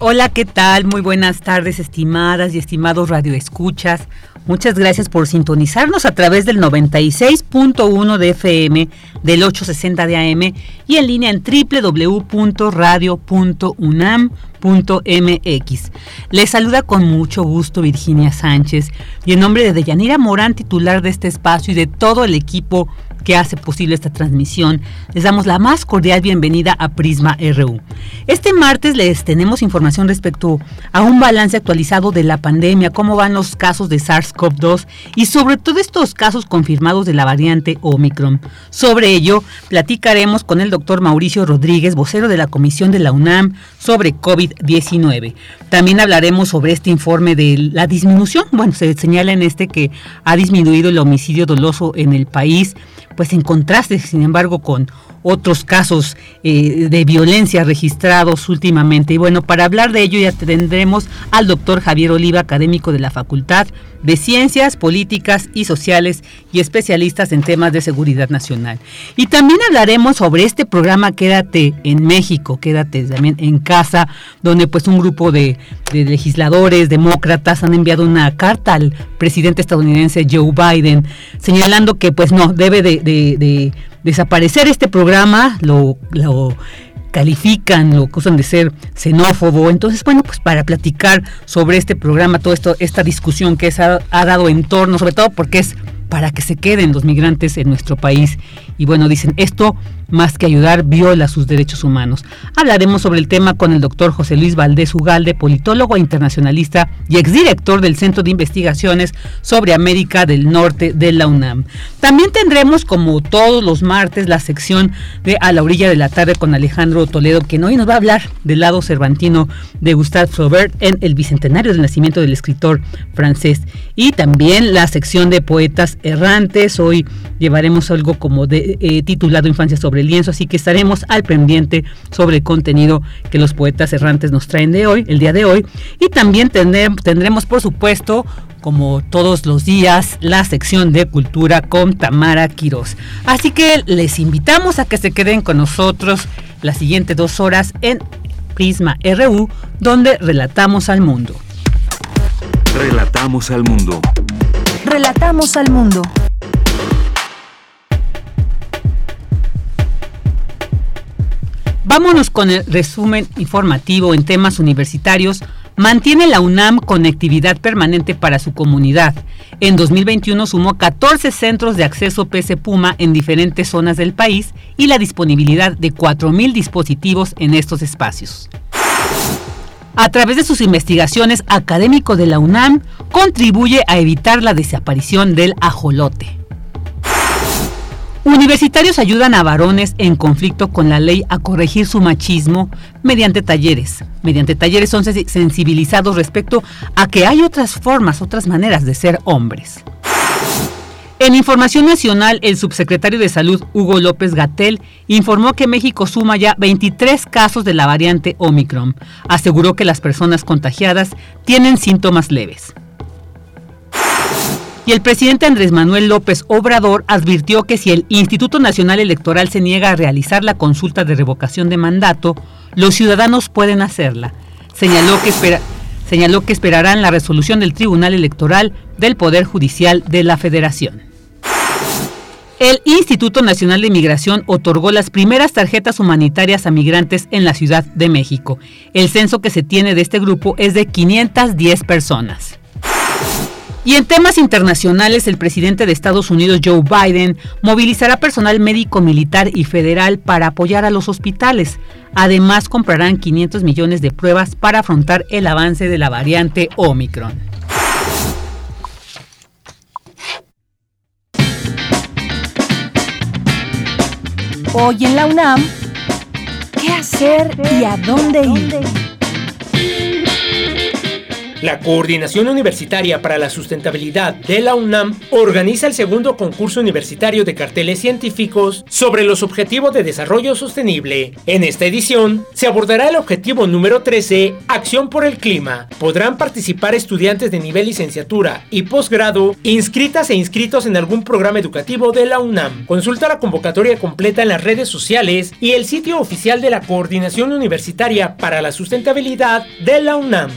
Hola, ¿qué tal? Muy buenas tardes, estimadas y estimados radioescuchas. Muchas gracias por sintonizarnos a través del 96.1 de FM, del 860 de AM y en línea en www.radio.unam.mx. Les saluda con mucho gusto Virginia Sánchez y en nombre de Deyanira Morán, titular de este espacio y de todo el equipo que hace posible esta transmisión, les damos la más cordial bienvenida a Prisma RU. Este martes les tenemos información respecto a un balance actualizado de la pandemia, cómo van los casos de SARS-CoV-2 y sobre todo estos casos confirmados de la variante Omicron. Sobre ello, platicaremos con el doctor Mauricio Rodríguez, vocero de la Comisión de la UNAM sobre COVID-19. También hablaremos sobre este informe de la disminución, bueno, se señala en este que ha disminuido el homicidio doloso en el país pues en contraste, sin embargo, con otros casos eh, de violencia registrados últimamente. Y bueno, para hablar de ello ya tendremos al doctor Javier Oliva, académico de la Facultad de Ciencias Políticas y Sociales y especialistas en temas de seguridad nacional. Y también hablaremos sobre este programa Quédate en México, Quédate también en casa, donde pues un grupo de, legisladores demócratas han enviado una carta al presidente estadounidense Joe Biden, señalando que pues no, debe de de, desaparecer este programa, lo, lo califican, lo acusan de ser xenófobo. Entonces, bueno, pues para platicar sobre este programa, toda esta discusión que se ha, ha dado en torno, sobre todo porque es para que se queden los migrantes en nuestro país. Y bueno, dicen, esto más que ayudar viola sus derechos humanos. Hablaremos sobre el tema con el doctor José Luis Valdés Ugalde, politólogo internacionalista y exdirector del Centro de Investigaciones sobre América del Norte de la UNAM. También tendremos, como todos los martes, la sección de A la orilla de la tarde con Alejandro Toledo, que hoy nos va a hablar del lado cervantino de Gustave Flaubert en el bicentenario del nacimiento del escritor francés. Y también la sección de poetas errantes. Hoy llevaremos algo como eh, titulado Infancia sobre el lienzo, así que estaremos al pendiente sobre el contenido que los poetas errantes nos traen de hoy, el día de hoy. Y también tendremos, por supuesto, como todos los días, la sección de cultura con Tamara Quiroz. Así que les invitamos a que se queden con nosotros las siguientes dos horas en Prisma RU, donde relatamos al mundo. Relatamos al mundo. Relatamos al mundo. Vámonos con el resumen informativo en temas universitarios. Mantiene la UNAM conectividad permanente para su comunidad. En 2021 sumó 14 centros de acceso PC Puma en diferentes zonas del país y la disponibilidad de 4.000 dispositivos en estos espacios. A través de sus investigaciones, académico de la UNAM contribuye a evitar la desaparición del ajolote. Universitarios ayudan a varones en conflicto con la ley a corregir su machismo mediante talleres. Mediante talleres son sensibilizados respecto a que hay otras formas, otras maneras de ser hombres. En Información Nacional, el subsecretario de Salud, Hugo López Gatel, informó que México suma ya 23 casos de la variante Omicron. Aseguró que las personas contagiadas tienen síntomas leves. Y el presidente Andrés Manuel López Obrador advirtió que si el Instituto Nacional Electoral se niega a realizar la consulta de revocación de mandato, los ciudadanos pueden hacerla. Señaló que espera señaló que esperarán la resolución del Tribunal Electoral del Poder Judicial de la Federación. El Instituto Nacional de Migración otorgó las primeras tarjetas humanitarias a migrantes en la Ciudad de México. El censo que se tiene de este grupo es de 510 personas. Y en temas internacionales, el presidente de Estados Unidos, Joe Biden, movilizará personal médico, militar y federal para apoyar a los hospitales. Además, comprarán 500 millones de pruebas para afrontar el avance de la variante Omicron. Hoy en la UNAM, ¿qué hacer y a dónde ir? La Coordinación Universitaria para la Sustentabilidad de la UNAM organiza el segundo concurso universitario de carteles científicos sobre los objetivos de desarrollo sostenible. En esta edición se abordará el objetivo número 13, Acción por el Clima. Podrán participar estudiantes de nivel licenciatura y posgrado inscritas e inscritos en algún programa educativo de la UNAM. Consulta la convocatoria completa en las redes sociales y el sitio oficial de la Coordinación Universitaria para la Sustentabilidad de la UNAM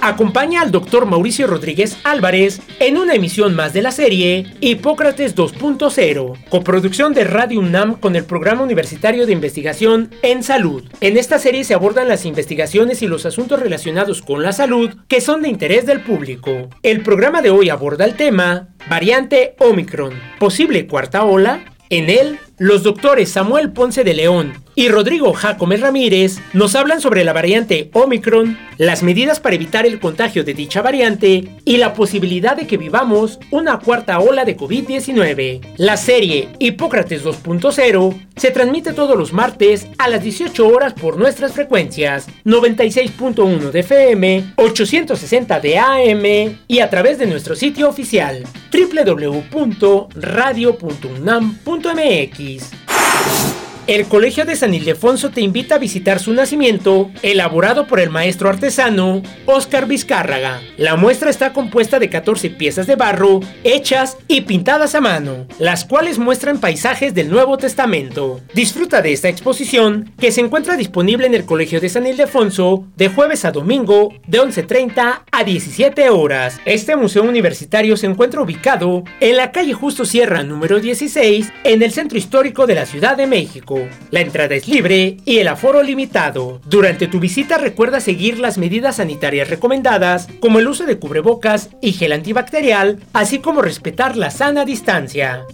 acompaña al doctor Mauricio Rodríguez Álvarez en una emisión más de la serie Hipócrates 2.0, coproducción de Radio UNAM con el Programa Universitario de Investigación en Salud. En esta serie se abordan las investigaciones y los asuntos relacionados con la salud que son de interés del público. El programa de hoy aborda el tema Variante Omicron, posible cuarta ola. En él, los doctores Samuel Ponce de León y Rodrigo Jacome Ramírez nos hablan sobre la variante Omicron, las medidas para evitar el contagio de dicha variante y la posibilidad de que vivamos una cuarta ola de COVID-19. La serie Hipócrates 2.0 se transmite todos los martes a las 18 horas por nuestras frecuencias 96.1 de FM, 860 de AM y a través de nuestro sitio oficial www.radio.unam.mx. El Colegio de San Ildefonso te invita a visitar su nacimiento, elaborado por el maestro artesano Oscar Vizcárraga. La muestra está compuesta de 14 piezas de barro, hechas y pintadas a mano, las cuales muestran paisajes del Nuevo Testamento. Disfruta de esta exposición, que se encuentra disponible en el Colegio de San Ildefonso de jueves a domingo de 11.30 a 17 horas. Este museo universitario se encuentra ubicado en la calle Justo Sierra número 16, en el centro histórico de la Ciudad de México. La entrada es libre y el aforo limitado. Durante tu visita recuerda seguir las medidas sanitarias recomendadas, como el uso de cubrebocas y gel antibacterial, así como respetar la sana distancia.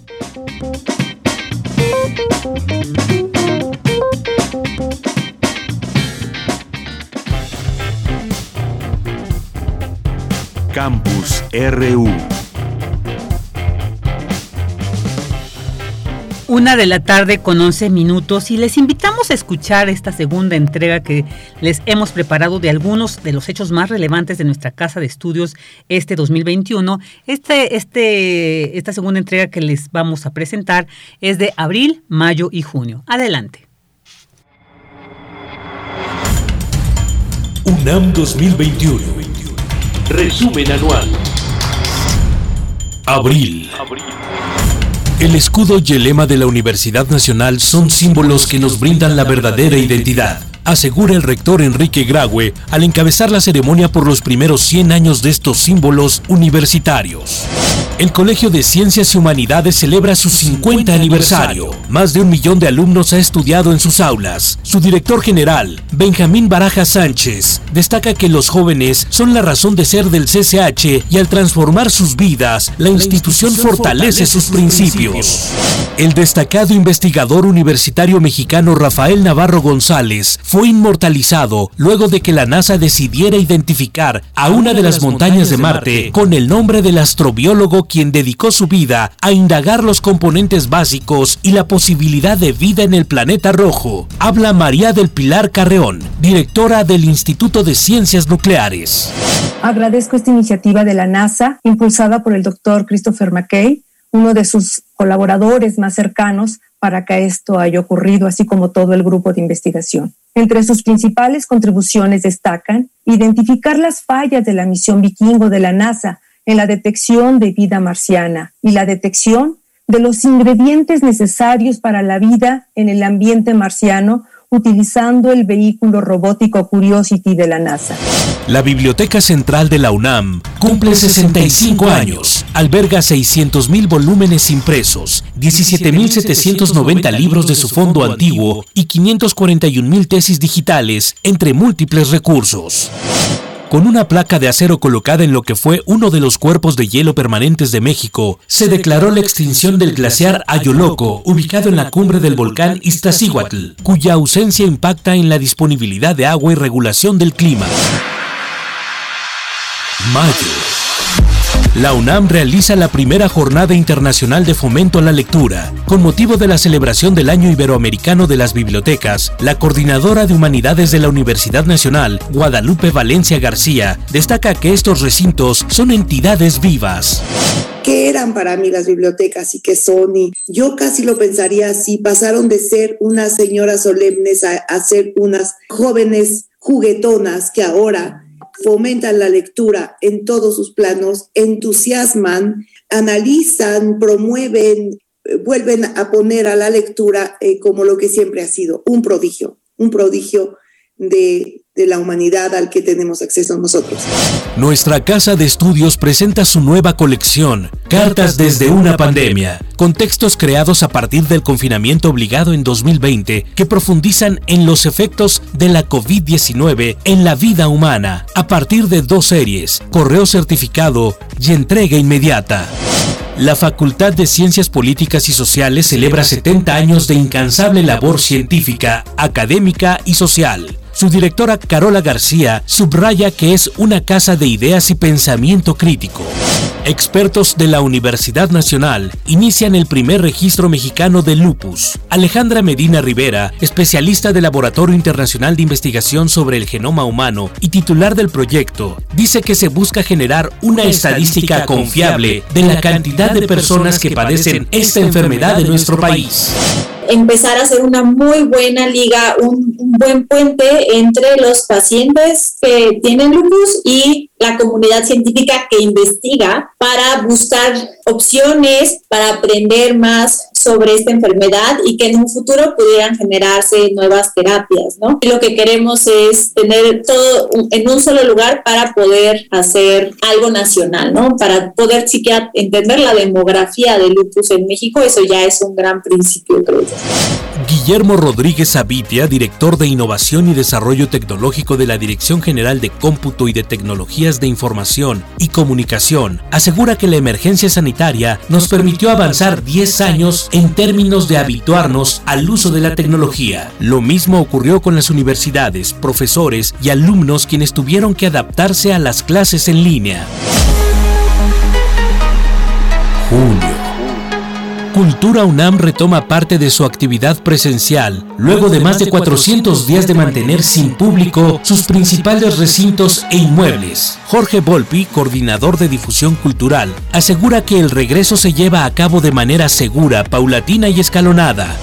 Campus RU Una de la tarde con 11 minutos y les invitamos a escuchar esta segunda entrega que les hemos preparado de algunos de los hechos más relevantes de nuestra casa de estudios este 2021. Este, este, esta segunda entrega que les vamos a presentar es de abril, mayo y junio. Adelante. UNAM 2021. Resumen anual. Abril. Abril. El escudo y el lema de la Universidad Nacional son símbolos que nos brindan la verdadera identidad asegura el rector Enrique Graue al encabezar la ceremonia por los primeros 100 años de estos símbolos universitarios. El Colegio de Ciencias y Humanidades celebra su 50 aniversario. Más de un millón de alumnos ha estudiado en sus aulas. Su director general, Benjamín Baraja Sánchez, destaca que los jóvenes son la razón de ser del CCH y al transformar sus vidas, la institución fortalece sus principios. El destacado investigador universitario mexicano Rafael Navarro González fue inmortalizado luego de que la NASA decidiera identificar a una de las montañas de Marte con el nombre del astrobiólogo quien dedicó su vida a indagar los componentes básicos y la posibilidad de vida en el planeta rojo. Habla María del Pilar Carreón, directora del Instituto de Ciencias Nucleares. Agradezco esta iniciativa de la NASA, impulsada por el doctor Christopher McKay, uno de sus colaboradores más cercanos para que esto haya ocurrido, así como todo el grupo de investigación. Entre sus principales contribuciones destacan identificar las fallas de la misión vikingo de la NASA en la detección de vida marciana y la detección de los ingredientes necesarios para la vida en el ambiente marciano utilizando el vehículo robótico Curiosity de la NASA. La Biblioteca Central de la UNAM cumple 65 años. Alberga 600.000 volúmenes impresos, 17.790 libros de su fondo antiguo y 541.000 tesis digitales, entre múltiples recursos. Con una placa de acero colocada en lo que fue uno de los cuerpos de hielo permanentes de México, se declaró la extinción del glaciar Ayoloco, ubicado en la cumbre del volcán Iztaccíhuatl, cuya ausencia impacta en la disponibilidad de agua y regulación del clima. Mayo. La UNAM realiza la primera jornada internacional de fomento a la lectura. Con motivo de la celebración del Año Iberoamericano de las Bibliotecas, la coordinadora de Humanidades de la Universidad Nacional, Guadalupe Valencia García, destaca que estos recintos son entidades vivas. ¿Qué eran para mí las bibliotecas y qué son? yo casi lo pensaría así, pasaron de ser unas señoras solemnes a ser unas jóvenes juguetonas que ahora fomentan la lectura en todos sus planos, entusiasman, analizan, promueven, eh, vuelven a poner a la lectura eh, como lo que siempre ha sido, un prodigio, un prodigio de, la humanidad al que tenemos acceso nosotros. Nuestra casa de estudios presenta su nueva colección, Cartas desde una pandemia, con textos creados a partir del confinamiento obligado en 2020 que profundizan en los efectos de la COVID-19 en la vida humana, a partir de dos series, Correo Certificado y Entrega Inmediata. La Facultad de Ciencias Políticas y Sociales celebra 70 años de incansable labor científica, académica y social su directora Carola García subraya que es una casa de ideas y pensamiento crítico. Expertos de la Universidad Nacional inician el primer registro mexicano de lupus. Alejandra Medina Rivera, especialista del Laboratorio Internacional de Investigación sobre el Genoma Humano y titular del proyecto, dice que se busca generar una estadística confiable de la cantidad de personas que padecen esta enfermedad en nuestro país empezar a hacer una muy buena liga, un, buen puente entre los pacientes que tienen lupus y la comunidad científica que investiga para buscar opciones, para aprender más sobre esta enfermedad y que en un futuro pudieran generarse nuevas terapias, ¿no? Y lo que queremos es tener todo en un solo lugar para poder hacer algo nacional, ¿no? Para poder siquiera entender la demografía del lupus en México, eso ya es un gran principio, creo yo. Guillermo Rodríguez Avitia, director de Innovación y Desarrollo Tecnológico de la Dirección General de Cómputo y de De Información y Comunicación, asegura que la emergencia sanitaria nos permitió avanzar 10 años en términos de habituarnos al uso de la tecnología. Lo mismo ocurrió con las universidades, profesores y alumnos quienes tuvieron que adaptarse a las clases en línea. Junio. Cultura UNAM retoma parte de su actividad presencial, luego de más de 400 días de mantener sin público sus principales recintos e inmuebles. Jorge Volpi, coordinador de difusión cultural, asegura que el regreso se lleva a cabo de manera segura, paulatina y escalonada.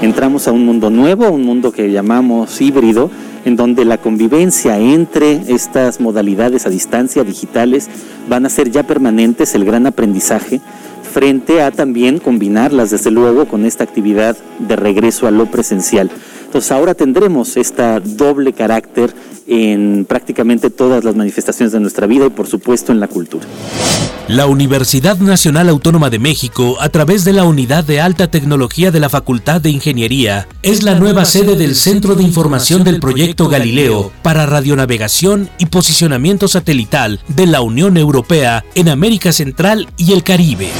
Entramos a un mundo nuevo, un mundo que llamamos híbrido, en donde la convivencia entre estas modalidades a distancia digitales van a ser ya permanentes, el gran aprendizaje frente a también combinarlas, desde luego, con esta actividad de regreso a lo presencial. Entonces ahora tendremos esta doble carácter en prácticamente todas las manifestaciones de nuestra vida y por supuesto en la cultura. La Universidad Nacional Autónoma de México, a través de la Unidad de Alta Tecnología de la Facultad de Ingeniería, es la nueva sede del Centro de Información del Proyecto Galileo para radionavegación y posicionamiento satelital de la Unión Europea en América Central y el Caribe.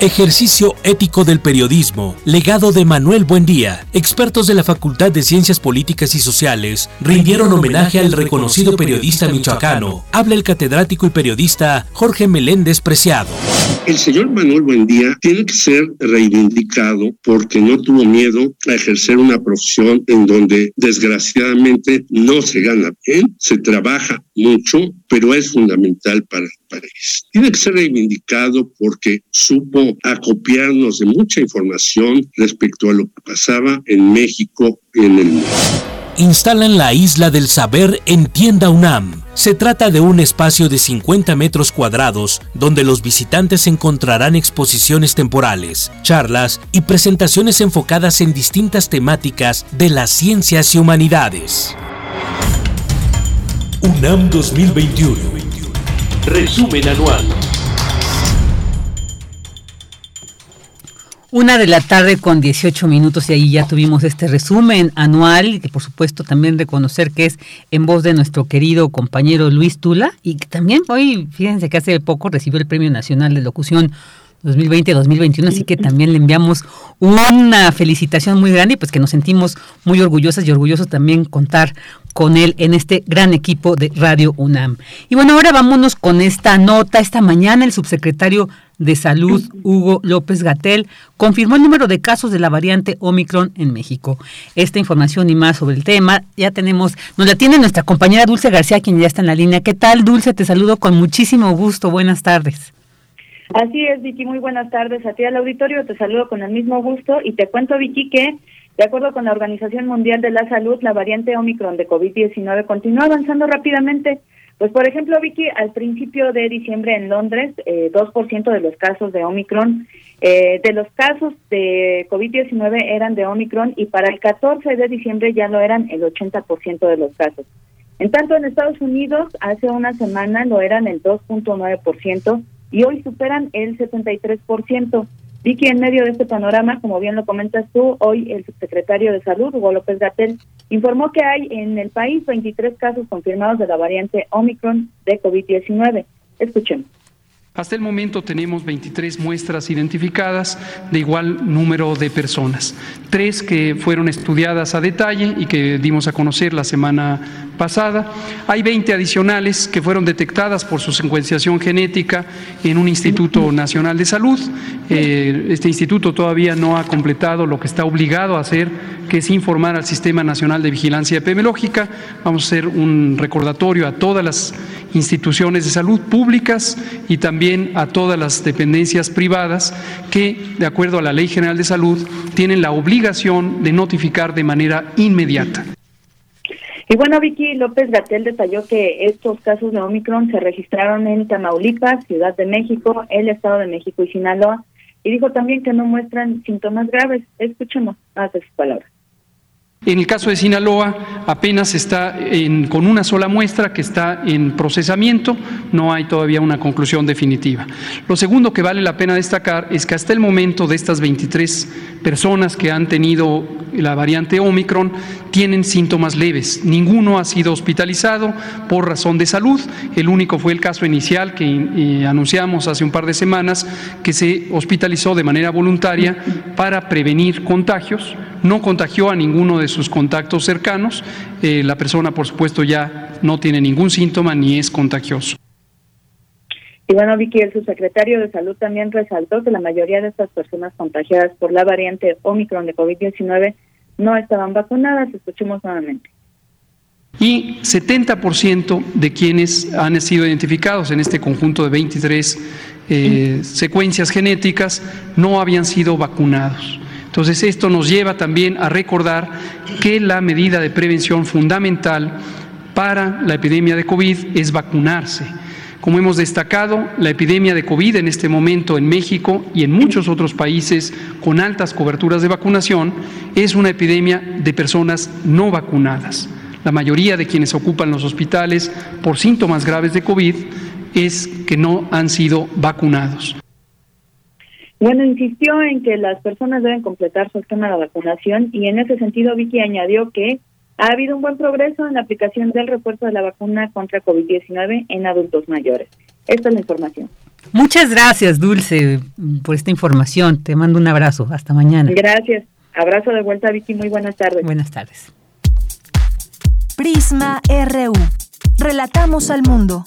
Ejercicio ético del periodismo, legado de Manuel Buendía. Expertos de la Facultad de Ciencias Políticas y Sociales rindieron homenaje al reconocido periodista michoacano. Habla el catedrático y periodista Jorge Meléndez Preciado. El señor Manuel Buendía tiene que ser reivindicado porque no tuvo miedo a ejercer una profesión en donde desgraciadamente no se gana bien, se trabaja mucho, pero es fundamental para el país. Tiene que ser reivindicado porque supo acopiarnos de mucha información respecto a lo que pasaba en México y en el mundo instalan la Isla del Saber en Tienda UNAM. Se trata de un espacio de 50 metros cuadrados donde los visitantes encontrarán exposiciones temporales, charlas y presentaciones enfocadas en distintas temáticas de las ciencias y humanidades. UNAM 2021. Resumen anual. Una de la tarde con 18 minutos y ahí ya tuvimos este resumen anual y que por supuesto también reconocer que es en voz de nuestro querido compañero Luis Tula y que también hoy, fíjense que hace poco recibió el Premio Nacional de Locución 2020-2021, así que también le enviamos una felicitación muy grande y pues que nos sentimos muy orgullosas y orgullosos también contar con él en este gran equipo de Radio UNAM. Y bueno, ahora vámonos con esta nota. Esta mañana el subsecretario de Salud, Hugo López Gatel, confirmó el número de casos de la variante Omicron en México. Esta información y más sobre el tema ya tenemos, nos la tiene nuestra compañera Dulce García, quien ya está en la línea. ¿Qué tal, Dulce? Te saludo con muchísimo gusto. Buenas tardes. Así es, Vicky. Muy buenas tardes a ti al auditorio. Te saludo con el mismo gusto y te cuento, Vicky, que de acuerdo con la Organización Mundial de la Salud, la variante Omicron de COVID-19 continúa avanzando rápidamente. Pues, por ejemplo, Vicky, al principio de diciembre en Londres, eh, 2% de los casos de Omicron, eh, de los casos de COVID-19 eran de Omicron y para el 14 de diciembre ya lo eran el 80% de los casos. En tanto, en Estados Unidos, hace una semana lo eran el 2.9% y hoy superan el 73%. Vicky, en medio de este panorama, como bien lo comentas tú, hoy el subsecretario de Salud, Hugo López Gatel, informó que hay en el país 23 casos confirmados de la variante Omicron de COVID-19. Escuchemos. Hasta el momento tenemos 23 muestras identificadas de igual número de personas, tres que fueron estudiadas a detalle y que dimos a conocer la semana pasada. Hay 20 adicionales que fueron detectadas por su secuenciación genética en un Instituto Nacional de Salud. Eh, este instituto todavía no ha completado lo que está obligado a hacer, que es informar al Sistema Nacional de Vigilancia Epidemiológica. Vamos a hacer un recordatorio a todas las instituciones de salud públicas y también a todas las dependencias privadas que, de acuerdo a la Ley General de Salud, tienen la obligación de notificar de manera inmediata. Y bueno, Vicky López Gatel detalló que estos casos de Omicron se registraron en Tamaulipas, Ciudad de México, el Estado de México y Sinaloa, y dijo también que no muestran síntomas graves. Escuchemos más de sus palabras. En el caso de Sinaloa, apenas está con una sola muestra que está en procesamiento, no hay todavía una conclusión definitiva. Lo segundo que vale la pena destacar es que hasta el momento de estas 23 personas que han tenido la variante Omicron tienen síntomas leves. Ninguno ha sido hospitalizado por razón de salud. El único fue el caso inicial que eh, anunciamos hace un par de semanas que se hospitalizó de manera voluntaria para prevenir contagios. No contagió a ninguno de sus contactos cercanos. Eh, la persona, por supuesto, ya no tiene ningún síntoma ni es contagioso. Y bueno, Vicky, el subsecretario de Salud también resaltó que la mayoría de estas personas contagiadas por la variante Omicron de COVID-19 no estaban vacunadas. Escuchemos nuevamente. Y 70% de quienes han sido identificados en este conjunto de 23 eh, secuencias genéticas no habían sido vacunados. Entonces esto nos lleva también a recordar que la medida de prevención fundamental para la epidemia de COVID es vacunarse. Como hemos destacado, la epidemia de COVID en este momento en México y en muchos otros países con altas coberturas de vacunación es una epidemia de personas no vacunadas. La mayoría de quienes ocupan los hospitales por síntomas graves de COVID es que no han sido vacunados. Bueno, insistió en que las personas deben completar su esquema de vacunación y en ese sentido Vicky añadió que ha habido un buen progreso en la aplicación del refuerzo de la vacuna contra COVID-19 en adultos mayores. Esta es la información. Muchas gracias, Dulce, por esta información. Te mando un abrazo. Hasta mañana. Gracias. Abrazo de vuelta, Vicky. Muy buenas tardes. Buenas tardes. Prisma RU. Relatamos al mundo.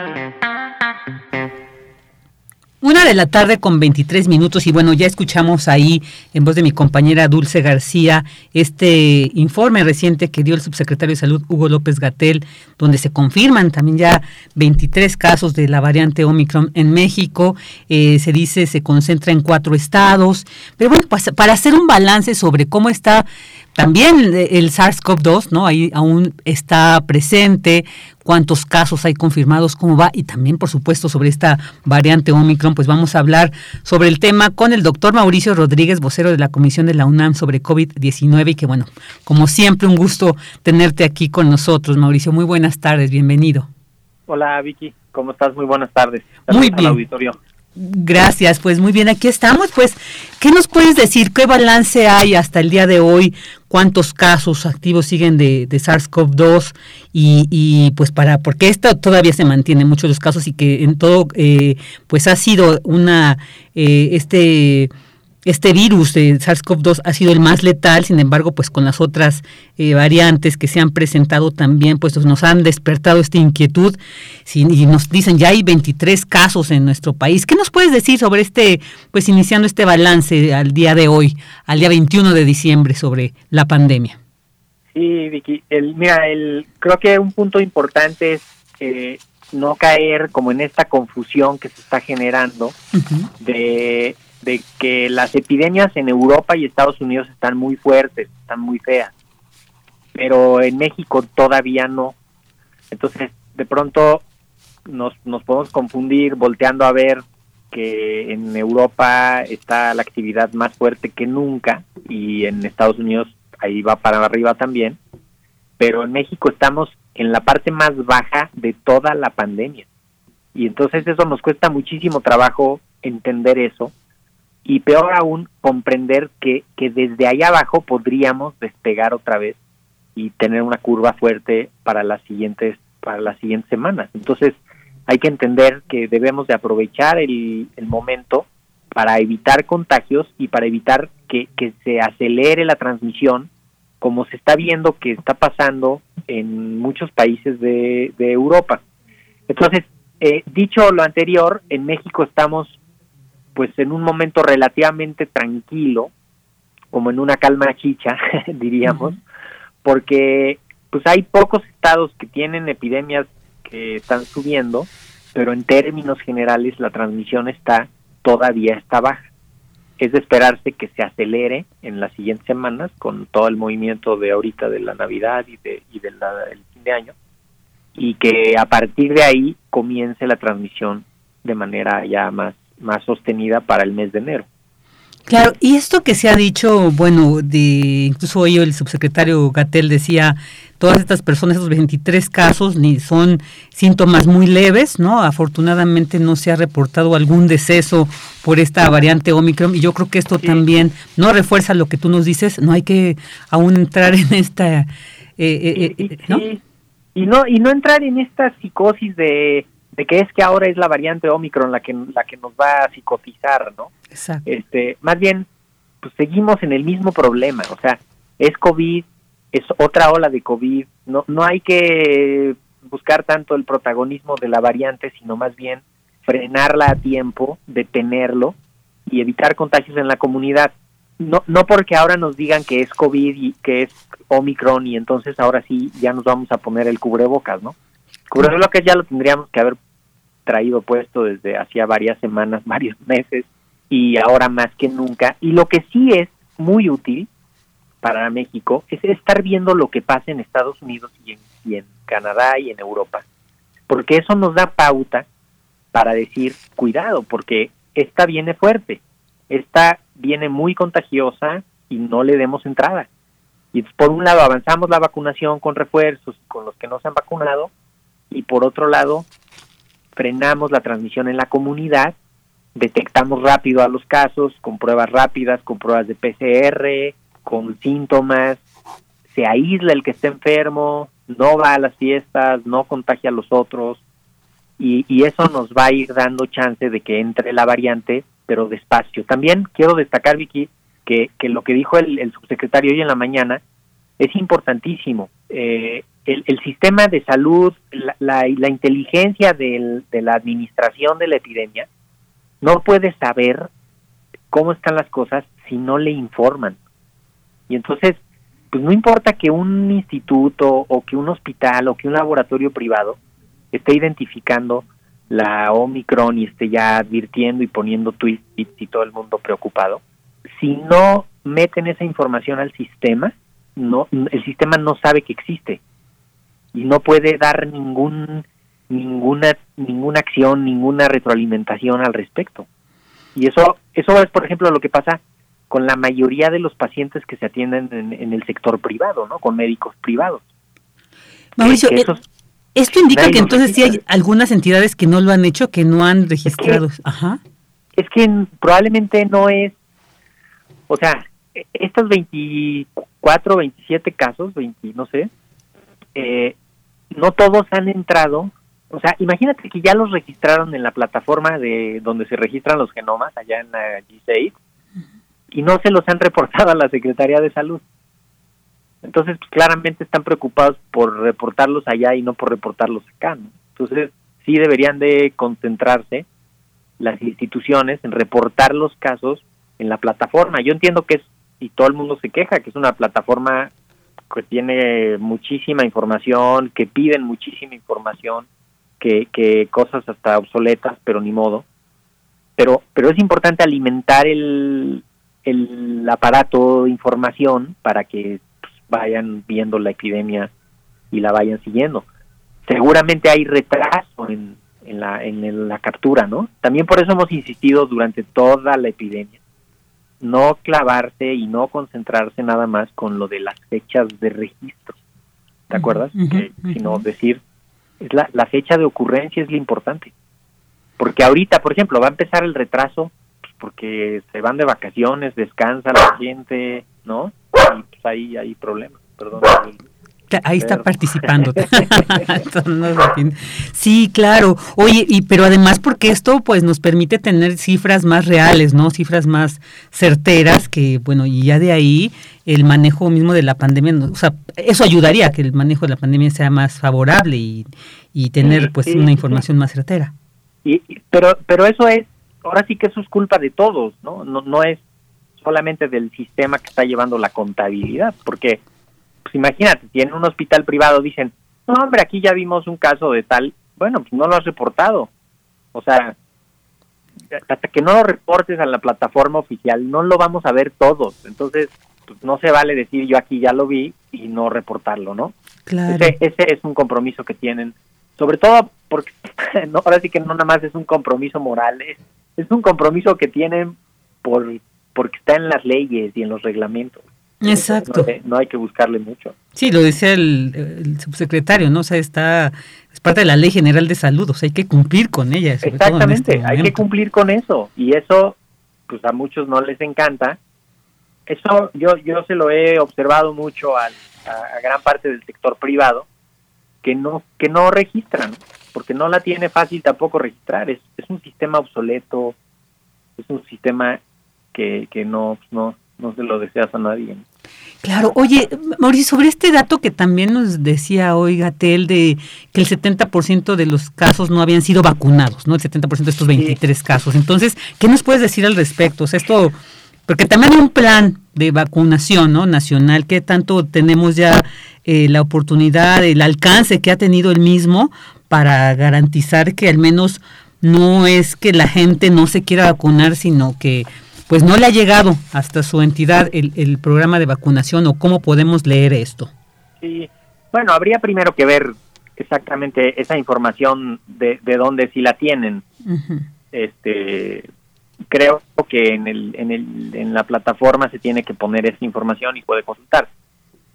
Una de la tarde con 23 minutos y bueno, ya escuchamos ahí en voz de mi compañera Dulce García este informe reciente que dio el subsecretario de Salud Hugo López Gatel, donde se confirman también ya 23 casos de la variante Omicron en México. Eh, se dice se concentra en cuatro estados. Pero bueno, pues, para hacer un balance sobre cómo está también el SARS-CoV-2, ¿no? Ahí aún está presente, cuántos casos hay confirmados, cómo va, y también, por supuesto, sobre esta variante Omicron, pues vamos a hablar sobre el tema con el doctor Mauricio Rodríguez, vocero de la Comisión de la UNAM sobre COVID-19, y que bueno, como siempre, un gusto tenerte aquí con nosotros, Mauricio. Muy buenas tardes, bienvenido. Hola, Vicky, ¿cómo estás? Muy buenas tardes. Muy bien. auditorio. Gracias, pues muy bien, aquí estamos. Pues, ¿qué nos puedes decir? ¿Qué balance hay hasta el día de hoy? ¿Cuántos casos activos siguen de, de SARS-CoV-2? Y, y, pues para, porque esto todavía se mantiene muchos los casos y que en todo, eh, pues ha sido una, eh, este este virus de SARS-CoV-2 ha sido el más letal, sin embargo, pues con las otras eh, variantes que se han presentado también, pues nos han despertado esta inquietud y nos dicen ya hay 23 casos en nuestro país. ¿Qué nos puedes decir sobre este, pues iniciando este balance al día de hoy, al día 21 de diciembre sobre la pandemia? Sí, Vicky, el, mira, el, creo que un punto importante es eh, no caer como en esta confusión que se está generando de de que las epidemias en Europa y Estados Unidos están muy fuertes, están muy feas, pero en México todavía no. Entonces, de pronto nos, nos podemos confundir volteando a ver que en Europa está la actividad más fuerte que nunca y en Estados Unidos ahí va para arriba también, pero en México estamos en la parte más baja de toda la pandemia. Y entonces eso nos cuesta muchísimo trabajo entender eso y peor aún comprender que, que desde ahí abajo podríamos despegar otra vez y tener una curva fuerte para las siguientes para las siguientes semanas. Entonces hay que entender que debemos de aprovechar el, el momento para evitar contagios y para evitar que, que, se acelere la transmisión, como se está viendo que está pasando en muchos países de, de Europa. Entonces, eh, dicho lo anterior, en México estamos pues en un momento relativamente tranquilo, como en una calma chicha, diríamos, porque pues hay pocos estados que tienen epidemias que están subiendo, pero en términos generales la transmisión está todavía está baja. Es de esperarse que se acelere en las siguientes semanas con todo el movimiento de ahorita de la Navidad y de y del fin de año y que a partir de ahí comience la transmisión de manera ya más más sostenida para el mes de enero. Claro, y esto que se ha dicho, bueno, de incluso hoy el subsecretario Gatel decía, todas estas personas, esos 23 casos, ni son síntomas muy leves, ¿no? Afortunadamente no se ha reportado algún deceso por esta variante Omicron y yo creo que esto también no refuerza lo que tú nos dices, no hay que aún entrar en esta... Eh, eh, eh ¿no? y no y no entrar en esta psicosis de de que es que ahora es la variante Omicron la que la que nos va a psicotizar, ¿no? Exacto. Este, más bien pues seguimos en el mismo problema, o sea, es COVID, es otra ola de COVID, no no hay que buscar tanto el protagonismo de la variante, sino más bien frenarla a tiempo, detenerlo y evitar contagios en la comunidad. No, no porque ahora nos digan que es COVID y que es Omicron y entonces ahora sí ya nos vamos a poner el cubrebocas, ¿no? Cubrebocas ya lo tendríamos que haber traído puesto desde hacía varias semanas, varios meses y ahora más que nunca. Y lo que sí es muy útil para México es estar viendo lo que pasa en Estados Unidos y en, Canadá y en Europa, porque eso nos da pauta para decir, cuidado, porque esta viene fuerte, esta viene muy contagiosa y no le demos entrada. Y por un lado avanzamos la vacunación con refuerzos con los que no se han vacunado y por otro lado frenamos la transmisión en la comunidad, detectamos rápido a los casos con pruebas rápidas, con pruebas de PCR, con síntomas, se aísla el que está enfermo, no va a las fiestas, no contagia a los otros y, eso nos va a ir dando chance de que entre la variante, pero despacio. También quiero destacar, Vicky, que, lo que dijo el subsecretario hoy en la mañana es importantísimo. Eh, el, sistema de salud, la, la, inteligencia de la administración de la epidemia, no puede saber cómo están las cosas si no le informan. Y entonces, pues no importa que un instituto o que un hospital o que un laboratorio privado esté identificando la Omicron y esté ya advirtiendo y poniendo tweets y todo el mundo preocupado, si no meten esa información al sistema, no el sistema no sabe que existe y no puede dar ningún ninguna ninguna acción, ninguna retroalimentación al respecto. Y eso eso es por ejemplo lo que pasa con la mayoría de los pacientes que se atienden en, el sector privado, ¿no? Con médicos privados. Mauricio, eh, esto indica que entonces sí hay algunas entidades que no lo han hecho, que no han registrado. Es que, Ajá. Es que probablemente no es, o sea, e, estos 24, 27 casos, 20, no sé, eh, no todos han entrado. O sea, imagínate que ya los registraron en la plataforma de donde se registran los genomas, allá en la G6, y no se los han reportado a la Secretaría de Salud. Entonces, pues, claramente están preocupados por reportarlos allá y no por reportarlos acá. ¿no? Entonces, sí deberían de concentrarse las instituciones en reportar los casos en la plataforma. Yo entiendo que es, y todo el mundo se queja, que es una plataforma que tiene muchísima información, que piden muchísima información, que, que cosas hasta obsoletas, pero ni modo. Pero, pero es importante alimentar el, el aparato de información para que pues, vayan viendo la epidemia y la vayan siguiendo. Seguramente hay retraso en, en, la, en la captura, ¿no? También por eso hemos insistido durante toda la epidemia no clavarse y no concentrarse nada más con lo de las fechas de registro. ¿Te acuerdas? Sino decir, es la, la fecha de ocurrencia es lo importante. Porque ahorita, por ejemplo, va a empezar el retraso porque se van de vacaciones, descansa la gente, ¿no? Y pues ahí hay problemas, perdón. Ahí está participando. sí, claro. Oye, y pero además porque esto pues nos permite tener cifras más reales, ¿no? Cifras más certeras que bueno, y ya de ahí el manejo mismo de la pandemia, o sea, eso ayudaría a que el manejo de la pandemia sea más favorable y, y tener pues una información más certera. Y, pero pero eso es ahora sí que eso es culpa de todos, ¿no? No, no es solamente del sistema que está llevando la contabilidad, porque, pues imagínate, si en un hospital privado dicen, no, hombre, aquí ya vimos un caso de tal, bueno, pues no lo has reportado. O sea, hasta que no lo reportes a la plataforma oficial, no lo vamos a ver todos. Entonces, pues no se vale decir yo aquí ya lo vi y no reportarlo, ¿no? Claro. Ese, ese es un compromiso que tienen, sobre todo porque no, ahora sí que no nada más es un compromiso moral, es es un compromiso que tienen por porque está en las leyes y en los reglamentos. Exacto. No, hay que buscarle mucho. Sí, lo decía el, subsecretario, ¿no? O sea, está, es parte de la Ley General de Salud, o sea, hay que cumplir con ella. Exactamente, este hay que cumplir con eso. Y eso, pues a muchos no les encanta. Eso yo, yo se lo he observado mucho a, a, gran parte del sector privado, que no, que no registran porque no la tiene fácil tampoco registrar. Es, es un sistema obsoleto, es un sistema que, que no, no, no se lo deseas a nadie. Claro, oye, Mauricio, sobre este dato que también nos decía hoy Gatel de que el 70% de los casos no habían sido vacunados, ¿no? El 70% de estos 23 casos. Entonces, ¿qué nos puedes decir al respecto? O sea, esto, porque también hay un plan de vacunación, ¿no? Nacional, ¿qué tanto tenemos ya eh, la oportunidad, el alcance que ha tenido el mismo para garantizar que al menos no es que la gente no se quiera vacunar, sino que pues no le ha llegado hasta su entidad el, el programa de vacunación o cómo podemos leer esto. Sí, bueno, habría primero que ver exactamente esa información de, de dónde si la tienen. Este creo que en el, en el en la plataforma se tiene que poner esa información y puede consultar.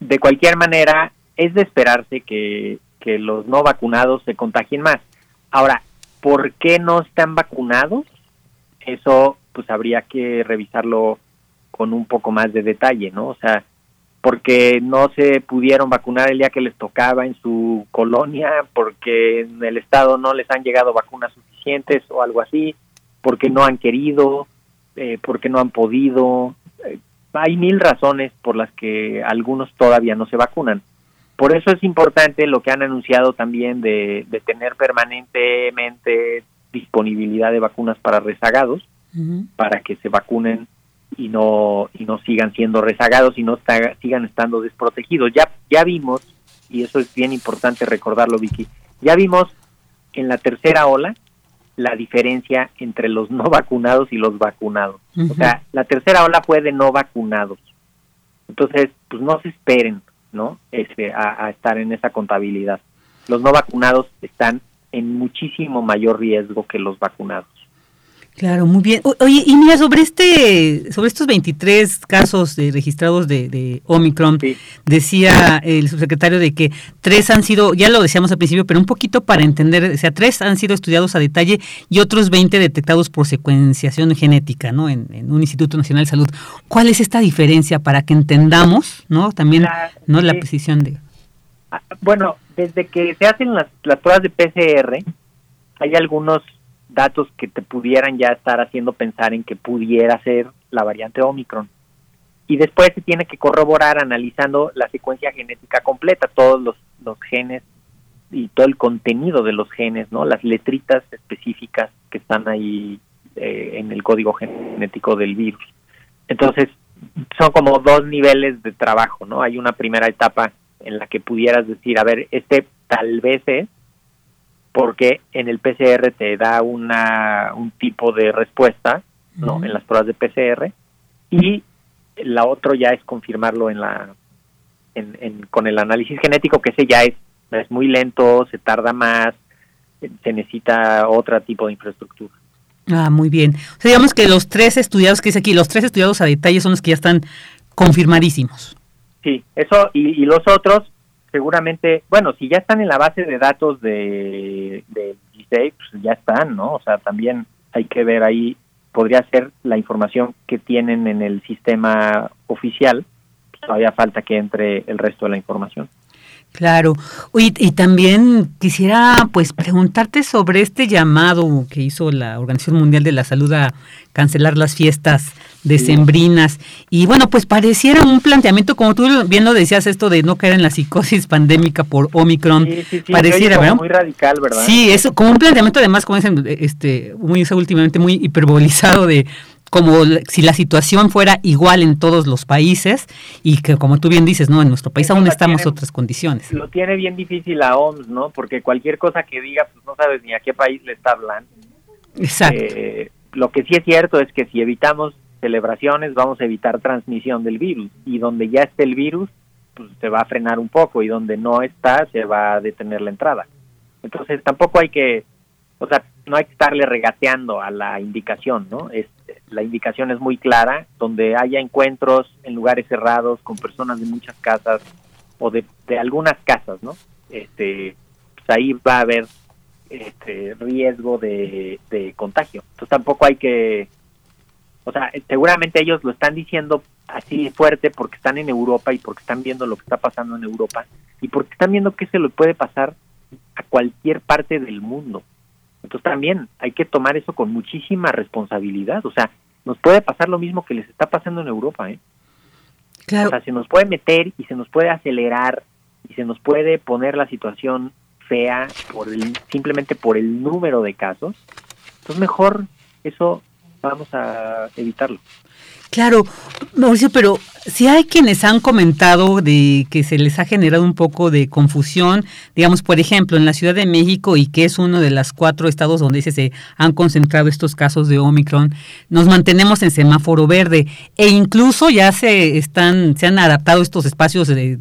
De cualquier manera, es de esperarse que que los no vacunados se contagien más. Ahora, ¿por qué no están vacunados? Eso pues habría que revisarlo con un poco más de detalle, ¿no? O sea, porque no se pudieron vacunar el día que les tocaba en su colonia, porque en el estado no les han llegado vacunas suficientes o algo así, porque no han querido, eh, porque no han podido. Eh, hay mil razones por las que algunos todavía no se vacunan. Por eso es importante lo que han anunciado también de, tener permanentemente disponibilidad de vacunas para rezagados, para que se vacunen y no y no sigan siendo rezagados y no sigan estando desprotegidos. Ya ya vimos y eso es bien importante recordarlo, Vicky. Ya vimos en la tercera ola la diferencia entre los no vacunados y los vacunados. O sea, la tercera ola fue de no vacunados Entonces, pues no se esperen, ¿no? Este, a, a estar en esa contabilidad. Los no vacunados están en muchísimo mayor riesgo que los vacunados. Claro, muy bien. oye, y mira, sobre este, sobre estos 23 casos registrados de, Omicron, decía el subsecretario de que tres han sido, ya lo decíamos al principio, pero un poquito para entender, o sea, tres han sido estudiados a detalle y otros 20 detectados por secuenciación genética, ¿no? En, un Instituto Nacional de Salud. ¿Cuál es esta diferencia para que entendamos, ¿no? También, ¿no? La precisión de... Ah, bueno, desde que se hacen las, las pruebas de PCR, hay algunos datos que te pudieran ya estar haciendo pensar en que pudiera ser la variante Omicron. Y después se tiene que corroborar analizando la secuencia genética completa, todos los, genes y todo el contenido de los genes, ¿no? Las letritas específicas que están ahí eh, en el código genético del virus. Entonces, son como dos niveles de trabajo, ¿no? Hay una primera etapa en la que pudieras decir, a ver, este tal vez es, porque en el PCR te da una, un tipo de respuesta, ¿no? En las pruebas de PCR y la otra ya es confirmarlo en la en, con el análisis genético que ese ya es es muy lento, se tarda más, se necesita otro tipo de infraestructura. Ah, muy bien. O sea, digamos que los tres estudiados que dice aquí, los tres estudiados a detalle son los que ya están confirmadísimos. Sí, eso y, y los otros seguramente, bueno, si ya están en la base de datos de, de pues ya están, ¿no? O sea, también hay que ver ahí, podría ser la información que tienen en el sistema oficial, todavía falta que entre el resto de la información. Claro. Y, y, también quisiera pues preguntarte sobre este llamado que hizo la Organización Mundial de la Salud a cancelar las fiestas decembrinas. Y bueno, pues pareciera un planteamiento, como tú bien lo decías, esto de no caer en la psicosis pandémica por Omicron. Sí, sí, pareciera, ¿verdad? Muy radical, ¿verdad? Sí, eso como un planteamiento además, como dicen, este, muy últimamente muy hiperbolizado de como si la situación fuera igual en todos los países y que como tú bien dices, no, en nuestro país aún estamos en otras condiciones. Lo tiene bien difícil la OMS, ¿no? Porque cualquier cosa que diga, pues no sabes ni a qué país le está hablando. Exacto. Eh, lo que sí es cierto es que si evitamos celebraciones, vamos a evitar transmisión del virus y donde ya esté el virus, pues se va a frenar un poco y donde no está, se va a detener la entrada. Entonces tampoco hay que, o sea, no hay que estarle regateando a la indicación, ¿no? Es, la indicación es muy clara, donde haya encuentros en lugares cerrados con personas de muchas casas o de, algunas casas, ¿no? Este, pues ahí va a haber este riesgo de, de contagio. Entonces tampoco hay que, o sea, seguramente ellos lo están diciendo así fuerte porque están en Europa y porque están viendo lo que está pasando en Europa y porque están viendo que se le puede pasar a cualquier parte del mundo. Entonces también hay que tomar eso con muchísima responsabilidad. O sea, nos puede pasar lo mismo que les está pasando en Europa, ¿eh? Claro. O sea, se nos puede meter y se nos puede acelerar y se nos puede poner la situación fea por el, simplemente por el número de casos. Entonces mejor eso vamos a evitarlo. Claro, Mauricio, pero si hay quienes han comentado de que se les ha generado un poco de confusión, digamos, por ejemplo, en la Ciudad de México y que es uno de los cuatro estados donde se han concentrado estos casos de Omicron, nos mantenemos en semáforo verde e incluso ya se están se han adaptado estos espacios de,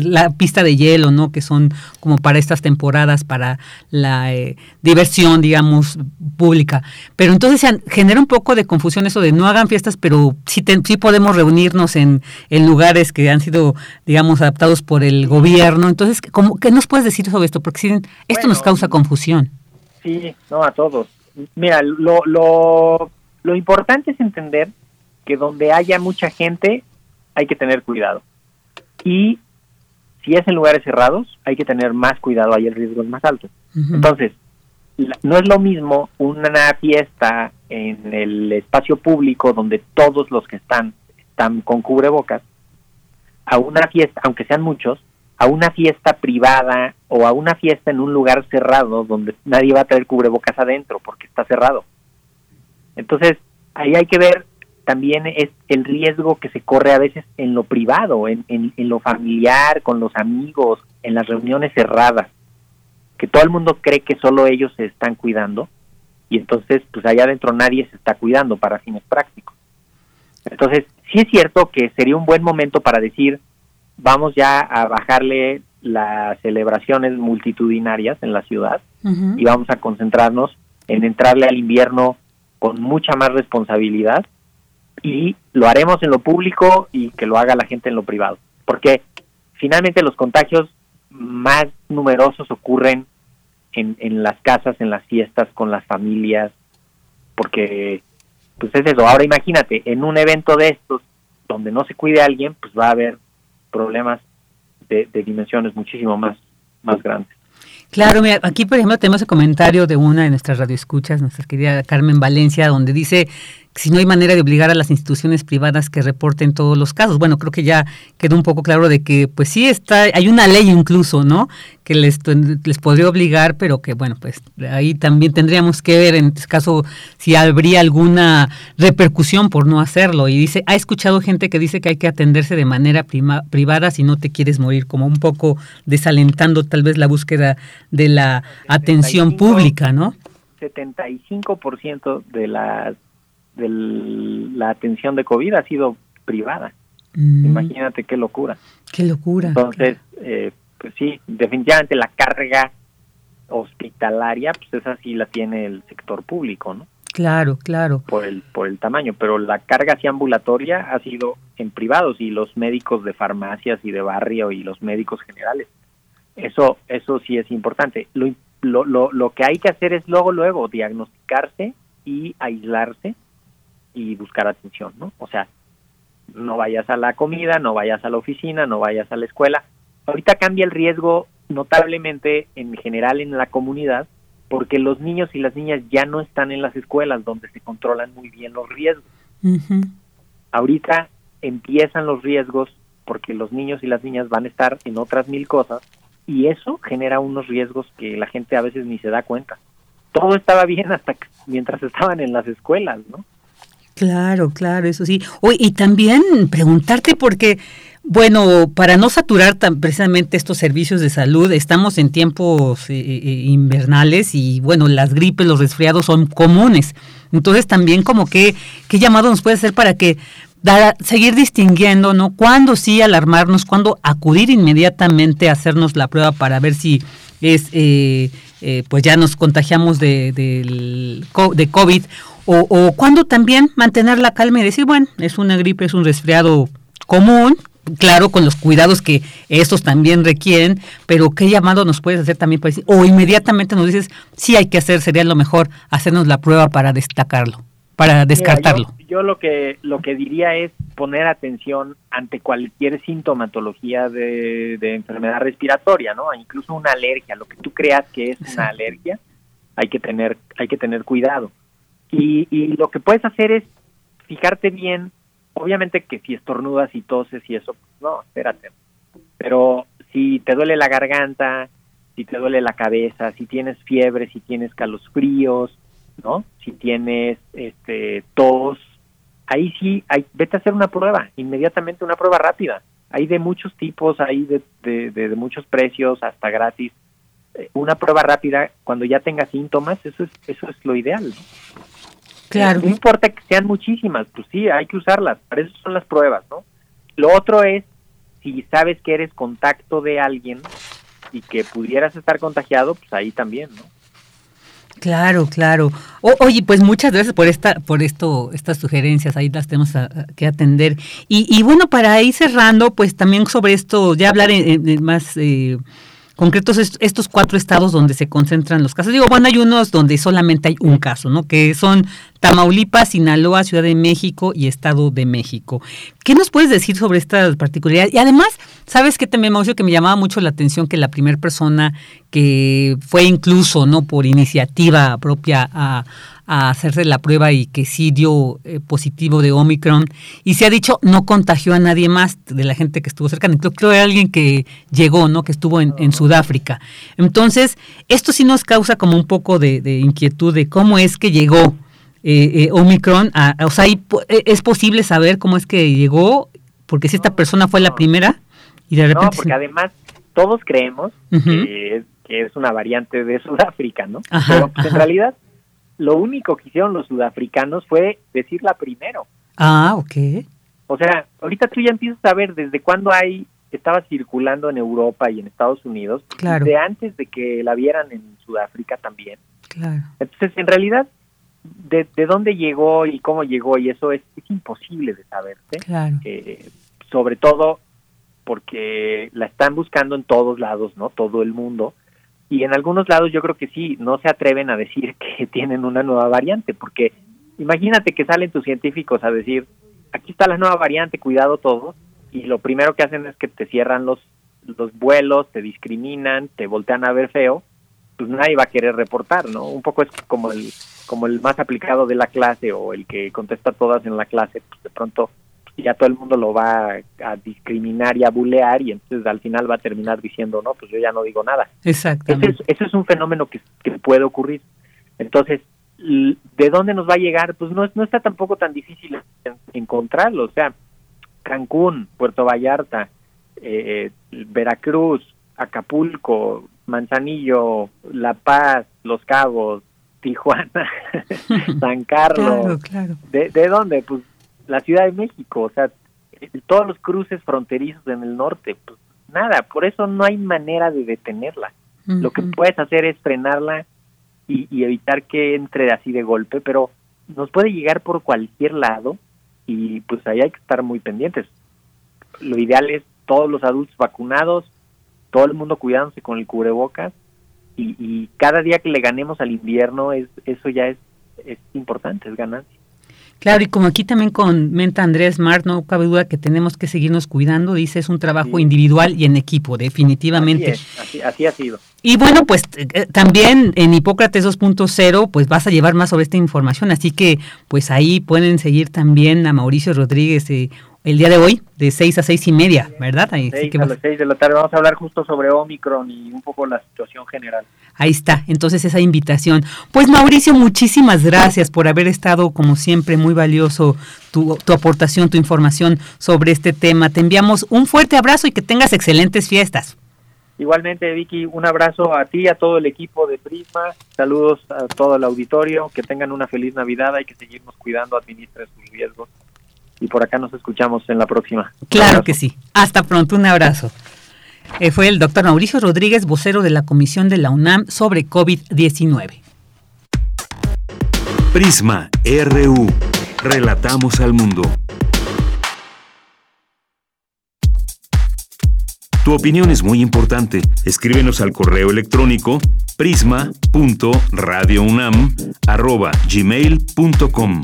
la pista de hielo, ¿no? Que son como para estas temporadas para la eh, diversión, digamos, pública. Pero entonces se genera un poco de confusión eso de no hagan fiestas, pero sí, sí podemos reunirnos en, en, lugares que han sido, digamos, adaptados por el gobierno. Entonces, ¿cómo, ¿qué nos puedes decir sobre esto? Porque esto nos causa confusión. Sí, no, a todos. Mira, lo, lo, lo importante es entender que donde haya mucha gente hay que tener cuidado. Y si es en lugares cerrados, hay que tener más cuidado, ahí el riesgo es más alto. Entonces, no es lo mismo una fiesta en el espacio público donde todos los que están están con cubrebocas a una fiesta, aunque sean muchos, a una fiesta privada o a una fiesta en un lugar cerrado donde nadie va a traer cubrebocas adentro porque está cerrado. Entonces, ahí hay que ver también es el riesgo que se corre a veces en lo privado, en, en lo familiar, con los amigos, en las reuniones cerradas que todo el mundo cree que solo ellos se están cuidando y entonces pues allá adentro nadie se está cuidando para fines prácticos. Entonces sí es cierto que sería un buen momento para decir, vamos ya a bajarle las celebraciones multitudinarias en la ciudad y vamos a concentrarnos en entrarle al invierno con mucha más responsabilidad y lo haremos en lo público y que lo haga la gente en lo privado. Porque finalmente los contagios más numerosos ocurren en, en las casas, en las fiestas, con las familias, porque pues es eso. Ahora imagínate, en un evento de estos, donde no se cuide a alguien, pues va a haber problemas de, dimensiones muchísimo más, más grandes. Claro, mira, aquí por ejemplo tenemos el comentario de una de nuestras radioescuchas, nuestra querida Carmen Valencia, donde dice si no hay manera de obligar a las instituciones privadas que reporten todos los casos. Bueno, creo que ya quedó un poco claro de que pues sí está, hay una ley incluso, ¿no? Que les, les podría obligar, pero que bueno, pues ahí también tendríamos que ver en este caso si habría alguna repercusión por no hacerlo. Y dice, ha escuchado gente que dice que hay que atenderse de manera privada si no te quieres morir, como un poco desalentando tal vez la búsqueda de la atención pública, ¿no? 75% de las de la atención de COVID ha sido privada. Mm. Imagínate qué locura. Qué locura. Entonces, eh, pues sí, definitivamente la carga hospitalaria, pues esa sí la tiene el sector público, ¿no? Claro, claro. Por el, por el tamaño, pero la carga así ambulatoria ha sido en privados y los médicos de farmacias y de barrio y los médicos generales. Eso, eso sí es importante. Lo, lo, lo, lo que hay que hacer es luego, luego, diagnosticarse y aislarse y buscar atención, ¿no? O sea, no vayas a la comida, no vayas a la oficina, no vayas a la escuela. Ahorita cambia el riesgo notablemente en general en la comunidad porque los niños y las niñas ya no están en las escuelas donde se controlan muy bien los riesgos. Ahorita empiezan los riesgos porque los niños y las niñas van a estar en otras mil cosas y eso genera unos riesgos que la gente a veces ni se da cuenta. Todo estaba bien hasta mientras estaban en las escuelas, ¿no? Claro, claro, eso sí. Oye, y también preguntarte porque, bueno, para no saturar tan precisamente estos servicios de salud, estamos en tiempos eh, eh, invernales y, bueno, las gripes, los resfriados son comunes. Entonces, también como que, ¿qué llamado nos puede hacer para que seguir distinguiendo, ¿no? Cuándo sí alarmarnos, cuándo acudir inmediatamente a hacernos la prueba para ver si es, eh, pues ya nos contagiamos de, de, de COVID o, o cuando también mantener la calma y decir, bueno, es una gripe, es un resfriado común, claro, con los cuidados que estos también requieren, pero ¿qué llamado nos puedes hacer también para decir, o inmediatamente nos dices, sí hay que hacer, sería lo mejor hacernos la prueba para destacarlo, para descartarlo? yo, lo que lo que diría es poner atención ante cualquier sintomatología de, enfermedad respiratoria, ¿no? Incluso una alergia, lo que tú creas que es una alergia, hay que tener hay que tener cuidado. Y, lo que puedes hacer es fijarte bien, obviamente que si estornudas y toses y eso, pues no, espérate. Pero si te duele la garganta, si te duele la cabeza, si tienes fiebre, si tienes calosfríos, ¿no? Si tienes este tos, ahí sí, hay, vete a hacer una prueba, inmediatamente una prueba rápida. Hay de muchos tipos, hay de, de, de, muchos precios, hasta gratis. Eh, una prueba rápida cuando ya tengas síntomas, eso es, eso es lo ideal. Claro. No importa que sean muchísimas, pues sí, hay que usarlas, para eso son las pruebas, ¿no? Lo otro es, si sabes que eres contacto de alguien y que pudieras estar contagiado, pues ahí también, ¿no? Claro, claro. oye, pues muchas gracias por esta, por esto, estas sugerencias, ahí las tenemos que atender. Y, y, bueno, para ir cerrando, pues también sobre esto, ya hablar en, más eh, concretos estos cuatro estados donde se concentran los casos. Digo, bueno, hay unos donde solamente hay un caso, ¿no? Que son Tamaulipas, Sinaloa, Ciudad de México y Estado de México. ¿Qué nos puedes decir sobre estas particularidades? Y además, ¿sabes qué también, Mauricio, que me llamaba mucho la atención que la primera persona que fue incluso, ¿no? Por iniciativa propia a a hacerse la prueba y que sí dio eh, positivo de Omicron. Y se ha dicho, no contagió a nadie más de la gente que estuvo cerca. Creo que era alguien que llegó, ¿no? Que estuvo en, en Sudáfrica. Entonces, esto sí nos causa como un poco de, inquietud de cómo es que llegó eh, eh, Omicron. o sea, ¿es posible saber cómo es que llegó? Porque si esta persona fue la primera y de repente... No, porque además todos creemos que, es, una variante de Sudáfrica, ¿no? Pero pues, en realidad lo único que hicieron los sudafricanos fue decirla primero. Ah, ok. O sea, ahorita tú ya empiezas a ver desde cuándo hay, estaba circulando en Europa y en Estados Unidos, Claro. desde antes de que la vieran en Sudáfrica también. Claro. Entonces, en realidad, de, de dónde llegó y cómo llegó, y eso es, es imposible de saberse. Claro. Eh, sobre todo porque la están buscando en todos lados, ¿no? Todo el mundo. Y en algunos lados yo creo que sí, no se atreven a decir que tienen una nueva variante, porque imagínate que salen tus científicos a decir, aquí está la nueva variante, cuidado todos, y lo primero que hacen es que te cierran los, los vuelos, te discriminan, te voltean a ver feo, pues nadie va a querer reportar, ¿no? Un poco es como el, como el más aplicado de la clase o el que contesta todas en la clase, pues de pronto ya todo el mundo lo va a, a discriminar y a bulear y entonces al final va a terminar diciendo, no, pues yo ya no digo nada. Ese Exactamente. es, ese es un fenómeno que, que puede ocurrir. Entonces, ¿de dónde nos va a llegar? Pues no, es- no está tampoco tan difícil en- encontrarlo. O sea, Cancún, Puerto Vallarta, eh, Veracruz, Acapulco, Manzanillo, La Paz, Los Cabos, Tijuana, San Carlos. Claro, claro. ¿De, ¿De dónde? Pues la Ciudad de México, o sea, todos los cruces fronterizos en el norte. Pues nada, por eso no hay manera de detenerla. Lo que puedes hacer es frenarla y, y evitar que entre así de golpe, pero nos puede llegar por cualquier lado y pues ahí hay que estar muy pendientes. Lo ideal es todos los adultos vacunados, todo el mundo cuidándose con el cubrebocas y, y cada día que le ganemos al invierno es eso ya es, es importante, es ganancia. Claro, y como aquí también comenta Andrés Mart, no cabe duda que tenemos que seguirnos cuidando, dice, es un trabajo Sí. individual y en equipo, definitivamente. Así, es, así, así ha sido. Y bueno, pues eh, también en Hipócrates 2.0, pues vas a llevar más sobre esta información, así que pues ahí pueden seguir también a Mauricio Rodríguez eh, el día de hoy, de 6 a seis y media, ¿verdad? Ahí, así Seis que a las seis de la tarde vamos a hablar justo sobre Omicron y un poco la situación general. ahí está, entonces esa invitación. Pues Mauricio, muchísimas gracias por haber estado, como siempre, muy valioso tu, tu aportación, tu información sobre este tema. Te enviamos un fuerte abrazo y que tengas excelentes fiestas. Igualmente, Vicky, un abrazo a ti, a todo el equipo de Prisma, saludos a todo el auditorio, que tengan una feliz Navidad, hay que seguirnos cuidando, administren sus riesgos y por acá nos escuchamos en la próxima. Claro que sí. Hasta pronto, un abrazo. Eh, fue el doctor Mauricio Rodríguez, vocero de la Comisión de la UNAM sobre COVID-19. Prisma RU. Relatamos al mundo. Tu opinión es muy importante. Escríbenos al correo electrónico prisma.radiounam@gmail.com.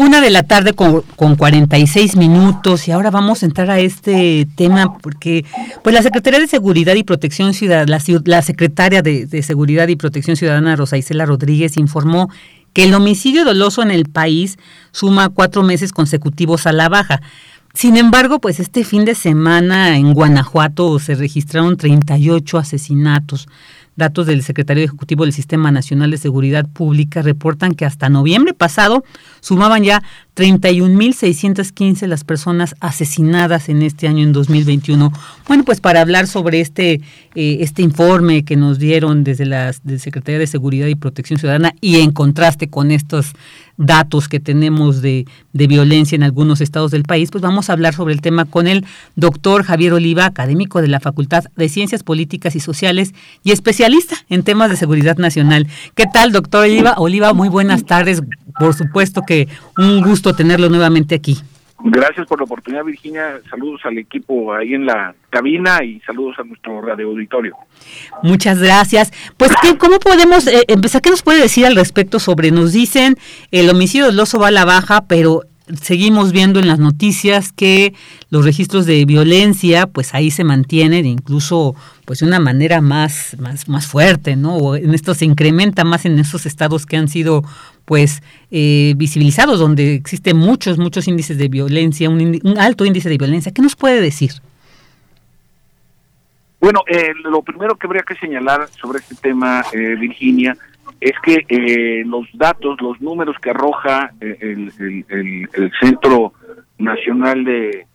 Una de la tarde con, con 46 minutos y ahora vamos a entrar a este tema porque pues la Secretaría de Seguridad y Protección Ciudadana, la, la secretaria de, de Seguridad y Protección Ciudadana Rosa Isela Rodríguez informó que el homicidio doloso en el país suma cuatro meses consecutivos a la baja. Sin embargo, pues este fin de semana en Guanajuato se registraron 38 asesinatos. Datos del secretario ejecutivo del Sistema Nacional de Seguridad Pública reportan que hasta noviembre pasado sumaban ya 31.615 las personas asesinadas en este año, en 2021. Bueno, pues para hablar sobre este, eh, este informe que nos dieron desde la Secretaría de Seguridad y Protección Ciudadana y en contraste con estos datos que tenemos de, de violencia en algunos estados del país, pues vamos a hablar sobre el tema con el doctor Javier Oliva, académico de la Facultad de Ciencias Políticas y Sociales y especialista en temas de seguridad nacional. ¿Qué tal, doctor Oliva? Oliva, muy buenas tardes. Por supuesto que un gusto tenerlo nuevamente aquí. Gracias por la oportunidad, Virginia. Saludos al equipo ahí en la cabina y saludos a nuestro radio auditorio. Muchas gracias. Pues, ¿qué, ¿cómo podemos eh, empezar? ¿Qué nos puede decir al respecto sobre, nos dicen, el homicidio del oso va a la baja, pero seguimos viendo en las noticias que los registros de violencia, pues ahí se mantienen, incluso pues de una manera más, más, más fuerte, ¿no? O en esto se incrementa más en esos estados que han sido pues eh, visibilizados, donde existen muchos, muchos índices de violencia, un, un alto índice de violencia. ¿Qué nos puede decir? Bueno, eh, lo primero que habría que señalar sobre este tema, eh, Virginia, es que eh, los datos, los números que arroja eh, el- el Centro Nacional de, eh,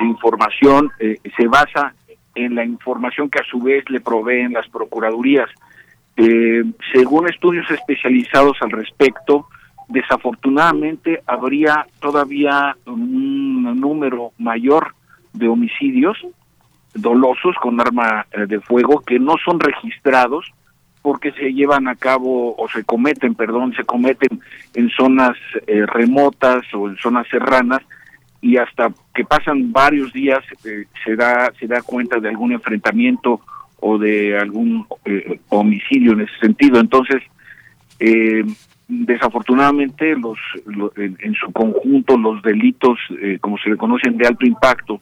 de Información eh, se basa en la información que a su vez le proveen las procuradurías. Eh, según estudios especializados al respecto, desafortunadamente habría todavía un número mayor de homicidios dolosos con arma eh, de fuego que no son registrados porque se llevan a cabo o se cometen, perdón, se cometen en zonas eh, remotas o en zonas serranas y hasta que pasan varios días eh, se da se da cuenta de algún enfrentamiento o de algún homicidio en ese sentido. Entonces, desafortunadamente, los, en, su conjunto los delitos, como se le conocen de alto impacto,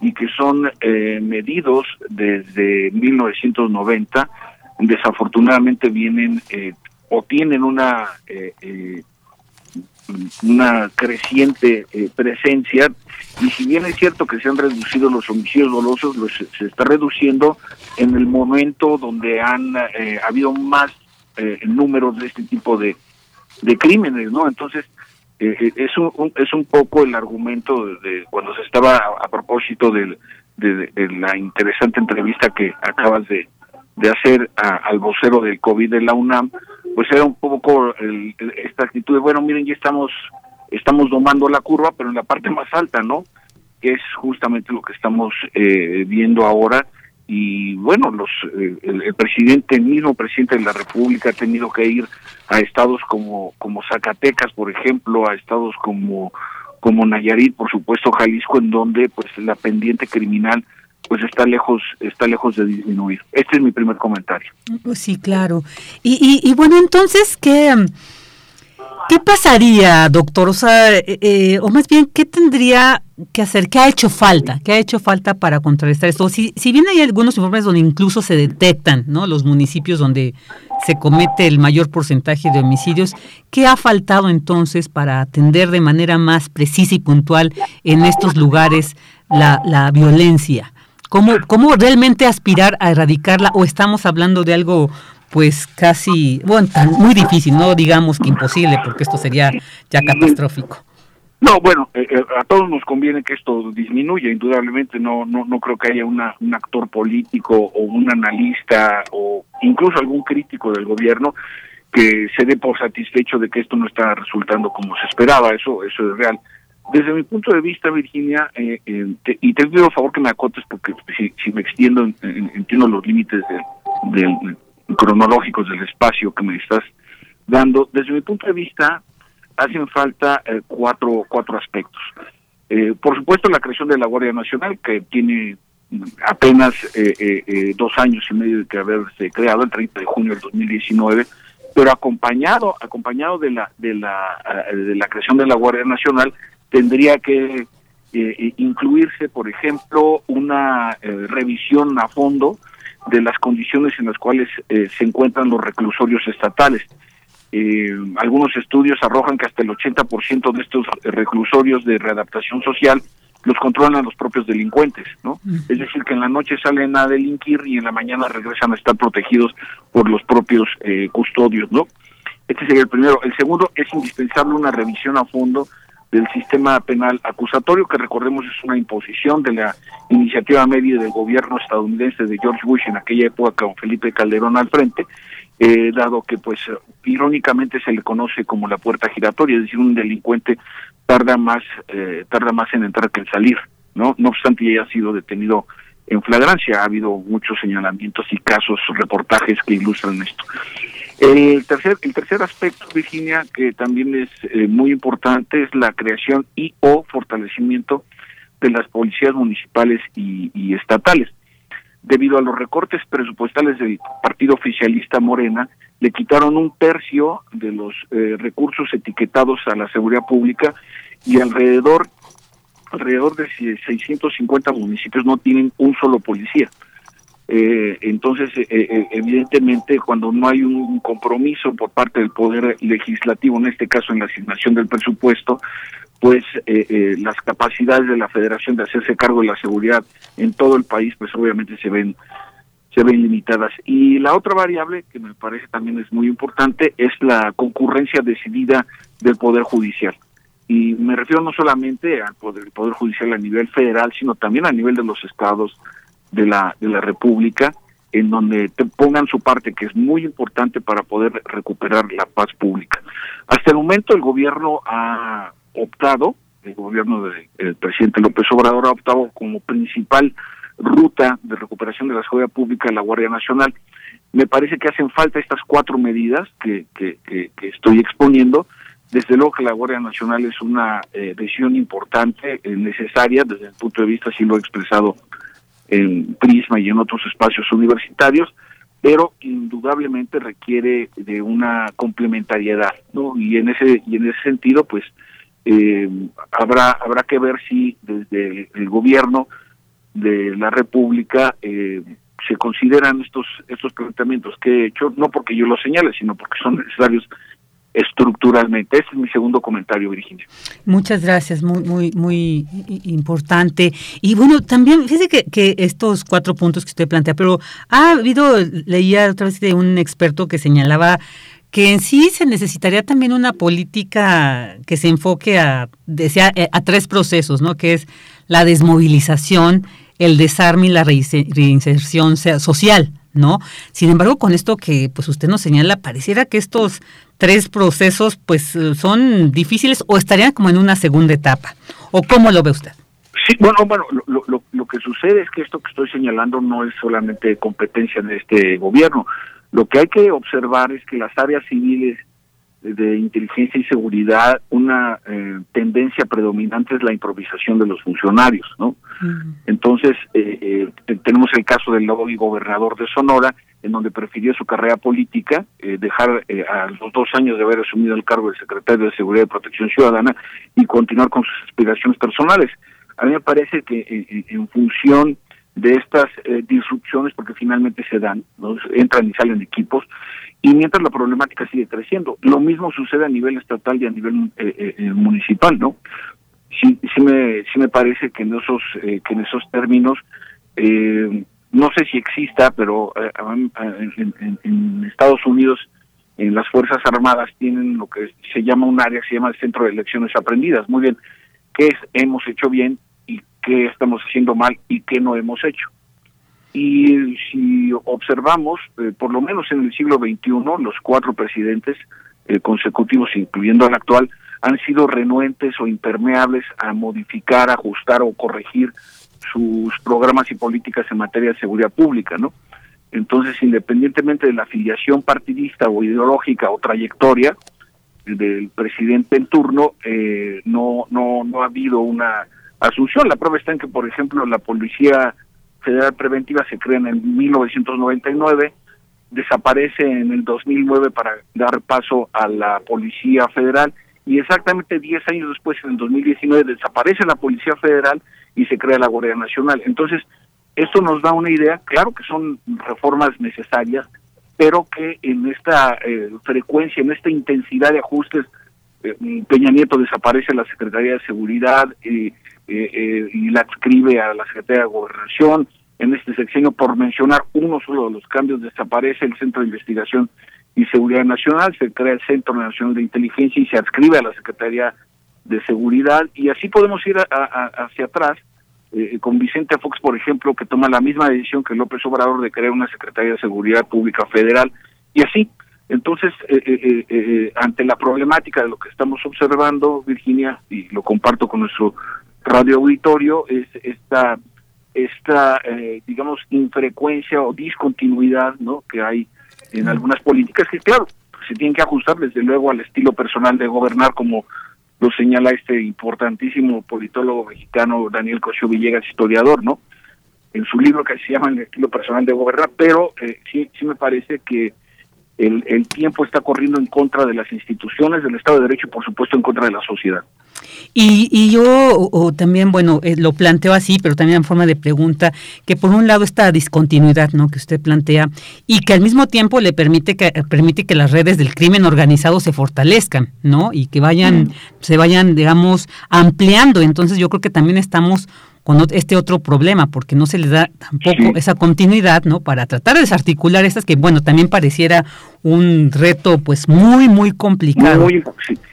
y que son eh, medidos desde 1990, desafortunadamente vienen eh, o tienen una eh, una creciente presencia y si bien es cierto que se han reducido los homicidios dolosos, los, se está reduciendo en el momento donde han habido más números de este tipo de, de crímenes, ¿no? Entonces, eh, eh, es, un, es un poco el argumento de, cuando se estaba a, propósito de, la interesante entrevista que acabas de, hacer al vocero del COVID de la UNAM, pues era un poco esta actitud de, bueno, miren, ya estamos, estamos domando la curva, pero en la parte más alta, ¿no? Que es justamente lo que estamos eh, viendo ahora y bueno, los eh, el, presidente, el mismo presidente de la República ha tenido que ir a estados como como Zacatecas, por ejemplo, a estados como como Nayarit, por supuesto Jalisco, en donde pues la pendiente criminal pues está lejos está lejos de disminuir. Este es mi primer comentario. Pues sí, claro. Y, y, y bueno, entonces qué ¿Qué pasaría, doctor? O sea, eh, eh, o más bien, ¿qué tendría que hacer? ¿Qué ha hecho falta? ¿Qué ha hecho falta para contrarrestar esto? Si, si bien hay algunos informes donde incluso se detectan ¿no? los municipios donde se comete el mayor porcentaje de homicidios, ¿qué ha faltado entonces para atender de manera más precisa y puntual en estos lugares la, la violencia? ¿Cómo, ¿Cómo realmente aspirar a erradicarla o estamos hablando de algo pues casi, bueno, muy difícil, no digamos que imposible, porque esto sería ya catastrófico. No, bueno, eh, eh, a todos nos conviene que esto disminuya, indudablemente no no no creo que haya una, un actor político o un analista o incluso algún crítico del gobierno que se dé por satisfecho de que esto no está resultando como se esperaba, eso eso es real. Desde mi punto de vista, Virginia, eh, y te pido favor que me acotes porque si, si me extiendo entiendo los límites del cronológicos del espacio que me estás dando. Desde mi punto de vista, hacen falta eh, cuatro, cuatro aspectos. Eh, por supuesto, la creación de la Guardia Nacional, que tiene apenas eh, dos años y medio de que haberse creado, el 30 de junio del 2019, pero acompañado, acompañado de la, de la, de la creación de la Guardia Nacional, tendría que incluirse, por ejemplo, una revisión a fondo de las condiciones en las cuales eh, se encuentran los reclusorios estatales. Eh, algunos estudios arrojan que hasta el 80% de estos reclusorios de readaptación social los controlan los propios delincuentes, ¿no? Es decir, que en la noche salen a delinquir y en la mañana regresan a estar protegidos por los propios eh, custodios, ¿no? Este sería el primero. El segundo es indispensable una revisión a fondo del sistema penal acusatorio, que recordemos es una imposición de la iniciativa media del gobierno estadounidense de George Bush en aquella época con Felipe Calderón al frente, eh, dado que pues irónicamente se le conoce como la puerta giratoria, es decir, un delincuente tarda más eh, tarda más en entrar que en salir, no no obstante ya haya sido detenido en flagrancia, ha habido muchos señalamientos y casos, reportajes que ilustran esto. El tercer, el tercer aspecto, Virginia, que también es eh, muy importante, es la creación y o fortalecimiento de las policías municipales y, estatales. Debido a los recortes presupuestales del partido oficialista Morena, le quitaron un tercio de los eh, recursos etiquetados a la seguridad pública y alrededor alrededor de 650 municipios no tienen un solo policía. Eh, entonces, eh, eh, evidentemente, cuando no hay un compromiso por parte del Poder Legislativo, en este caso en la asignación del presupuesto, pues las capacidades de la Federación de hacerse cargo de la seguridad en todo el país, pues obviamente se ven se ven limitadas. Y la otra variable que me parece también es muy importante es la concurrencia decidida del Poder Judicial. Y me refiero no solamente al Poder, poder Judicial a nivel federal, sino también a nivel de los estados, de la, de la República en donde te pongan su parte, que es muy importante para poder recuperar la paz pública. Hasta el momento el gobierno ha optado, el gobierno del presidente López Obrador ha optado como principal ruta de recuperación de la seguridad pública la Guardia Nacional. Me parece que hacen falta estas cuatro medidas que, que, estoy exponiendo. Desde luego que la Guardia Nacional es una eh, decisión importante, eh, necesaria, desde el punto de vista, si lo he expresado en Prisma y en otros espacios universitarios, pero indudablemente requiere de una complementariedad, ¿no? Y en ese y en ese sentido, pues eh, habrá habrá que ver si desde el, gobierno de la República eh, se consideran estos estos planteamientos que he hecho, no porque yo los señale, sino porque son necesarios estructuralmente. Ese es mi segundo comentario, Virginia. Muchas gracias, muy, muy, muy importante. Y bueno, también, fíjese que, estos cuatro puntos que usted plantea, pero ha habido, leía otra vez de un experto que señalaba que en sí se necesitaría también una política que se enfoque a, decía, eh, a tres procesos, ¿no? Que es la desmovilización, el desarme y la reinserción social, ¿no? Sin embargo, con esto que pues usted nos señala, pareciera que estos tres procesos pues son difíciles o estarían como en una segunda etapa. ¿O cómo lo ve usted? Sí, bueno, bueno, lo, lo, lo que sucede es que esto que estoy señalando no es solamente competencia de este gobierno. Lo que hay que observar es que las áreas civiles de inteligencia y seguridad, una eh, tendencia predominante es la improvisación de los funcionarios, ¿no? Entonces, eh, eh, tenemos el caso del hoy gobernador de Sonora, en donde prefirió su carrera política, dejar a los dos años de haber asumido el cargo de secretario de Seguridad y Protección Ciudadana y continuar con sus aspiraciones personales. A mí me parece que en función de estas disrupciones, porque finalmente se dan, ¿no? entran y salen equipos, y mientras la problemática sigue creciendo. Lo mismo sucede a nivel estatal y a nivel eh, eh, eh, municipal, ¿no? Sí, sí me, sí me parece que en esos, que en esos términos, no sé si exista, pero en, Estados Unidos, en las Fuerzas Armadas tienen lo que se llama un área se llama el Centro de Elecciones Aprendidas. Muy bien, ¿qué hemos hecho bien y qué estamos haciendo mal y qué no hemos hecho? Y si observamos, eh, por lo menos en el siglo XXI, los cuatro presidentes eh, consecutivos, incluyendo el actual, han sido renuentes o impermeables a modificar, ajustar o corregir sus programas y políticas en materia de seguridad pública, ¿no? Entonces, independientemente de la afiliación partidista o ideológica o trayectoria del presidente en turno, eh, no, no, no ha habido una asunción. La prueba está en que, por ejemplo, la policía Federal Preventiva se crea en el 1999, desaparece en el 2009 para dar paso a la Policía Federal y exactamente 10 años después, en el 2019, desaparece la Policía Federal y se crea la Guardia Nacional. Entonces, esto nos da una idea, claro que son reformas necesarias, pero que en esta eh, frecuencia, en esta intensidad de ajustes, eh, Peña Nieto desaparece la Secretaría de Seguridad, eh, eh, eh, y la adscribe a la Secretaría de Gobernación. En este sexenio, por mencionar uno solo de los cambios, desaparece el Centro de Investigación y Seguridad Nacional, se crea el Centro Nacional de Inteligencia y se adscribe a la Secretaría de Seguridad. Y así podemos ir hacia atrás. Eh, con Vicente Fox, por ejemplo, que toma la misma decisión que López Obrador de crear una Secretaría de Seguridad Pública Federal, y así. Entonces, ante la problemática de lo que estamos observando, Virginia, y lo comparto con nuestro radio auditorio es esta esta eh, digamos infrecuencia o discontinuidad no que hay en algunas políticas que claro se tienen que ajustar desde luego al estilo personal de gobernar como lo señala este importantísimo politólogo mexicano Daniel Cosio Villegas historiador no en su libro que se llama el estilo personal de gobernar pero eh, sí sí me parece que el, el tiempo está corriendo en contra de las instituciones del Estado de Derecho y por supuesto en contra de la sociedad. Y, y yo o, también, bueno, eh, lo planteo así, pero también en forma de pregunta, que por un lado esta discontinuidad ¿no? que usted plantea y que al mismo tiempo le permite que, permite que las redes del crimen organizado se fortalezcan, ¿no? Y que vayan, mm. se vayan, digamos, ampliando. Entonces yo creo que también estamos con este otro problema, porque no se le da tampoco esa continuidad, ¿no? Para tratar de desarticular estas que, bueno, también pareciera un reto, pues, muy, muy complicado. Muy,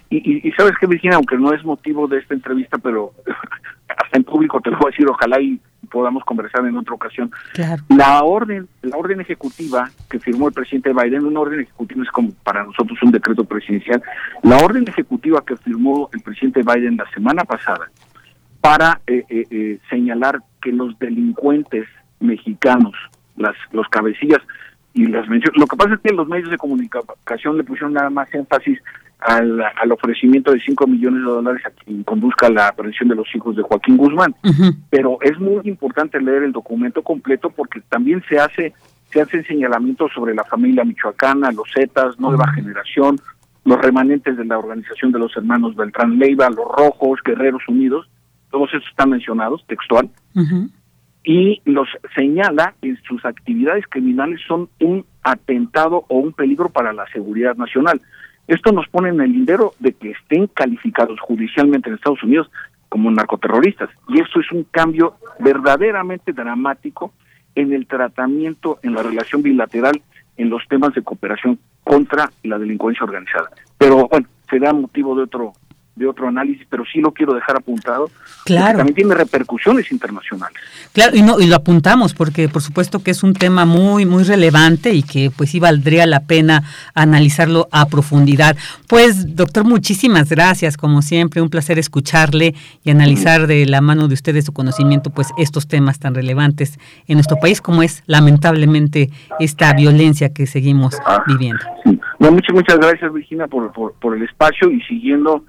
y, y, sabes que, Virginia, aunque no es motivo de esta entrevista, pero hasta en público te lo voy a decir, ojalá y podamos conversar en otra ocasión. Claro. La orden, la orden ejecutiva que firmó el presidente Biden, una orden ejecutiva es como para nosotros un decreto presidencial, la orden ejecutiva que firmó el presidente Biden la semana pasada para eh, eh, eh, señalar que los delincuentes mexicanos, las los cabecillas y las menciones, lo que pasa es que los medios de comunicación le pusieron nada más énfasis al, al ofrecimiento de 5 millones de dólares a quien conduzca la aprehensión de los hijos de Joaquín Guzmán. Pero es muy importante leer el documento completo porque también se hace se hacen señalamientos sobre la familia michoacana, los Zetas, Nueva Generación, los remanentes de la organización de los hermanos Beltrán Leiva, los Rojos, Guerreros Unidos, todos estos están mencionados, textual, y los señala en sus actividades criminales son un atentado o un peligro para la seguridad nacional. Esto nos pone en el lindero de que estén calificados judicialmente en Estados Unidos como narcoterroristas. Y eso es un cambio verdaderamente dramático en el tratamiento, en la relación bilateral, en los temas de cooperación contra la delincuencia organizada. Pero bueno, será motivo de otro de otro análisis, pero sí lo quiero dejar apuntado. Claro. También tiene repercusiones internacionales. Claro, y no y lo apuntamos porque por supuesto que es un tema muy muy relevante y que pues sí valdría la pena analizarlo a profundidad. Pues doctor, muchísimas gracias, como siempre, un placer escucharle y analizar de la mano de ustedes su conocimiento pues estos temas tan relevantes en nuestro país como es lamentablemente esta violencia que seguimos viviendo. No, muchas muchas gracias Virginia por, por, por el espacio y siguiendo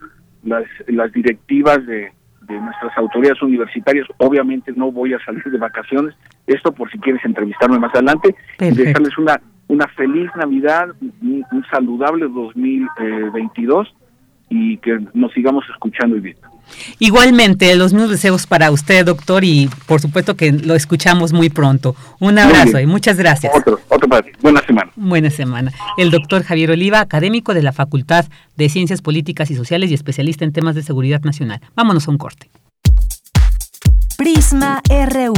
las, las directivas de, de nuestras autoridades universitarias. Obviamente no voy a salir de vacaciones. Esto por si quieres entrevistarme más adelante. Y dejarles una, una feliz Navidad, un, un saludable 2022 y que nos sigamos escuchando y viendo. Igualmente, los mismos deseos para usted, doctor, y por supuesto que lo escuchamos muy pronto. Un abrazo y muchas gracias. Otro, otro para ti. Buena semana. Buena semana. El doctor Javier Oliva, académico de la Facultad de Ciencias Políticas y Sociales y especialista en temas de seguridad nacional. Vámonos a un corte. Prisma RU.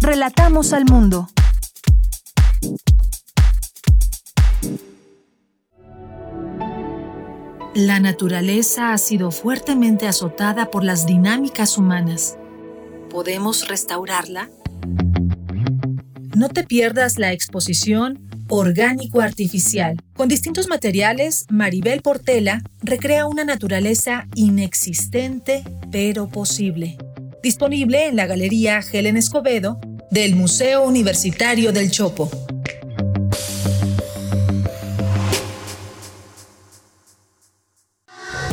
Relatamos al mundo. La naturaleza ha sido fuertemente azotada por las dinámicas humanas. ¿Podemos restaurarla? No te pierdas la exposición Orgánico Artificial. Con distintos materiales, Maribel Portela recrea una naturaleza inexistente pero posible. Disponible en la Galería Helen Escobedo del Museo Universitario del Chopo.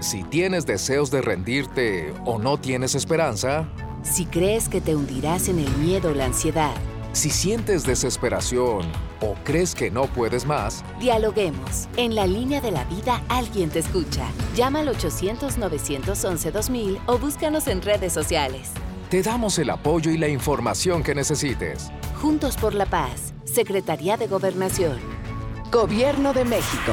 Si tienes deseos de rendirte o no tienes esperanza, si crees que te hundirás en el miedo o la ansiedad, si sientes desesperación o crees que no puedes más, dialoguemos. En la línea de la vida alguien te escucha. Llama al 800-911-2000 o búscanos en redes sociales. Te damos el apoyo y la información que necesites. Juntos por la paz, Secretaría de Gobernación. Gobierno de México.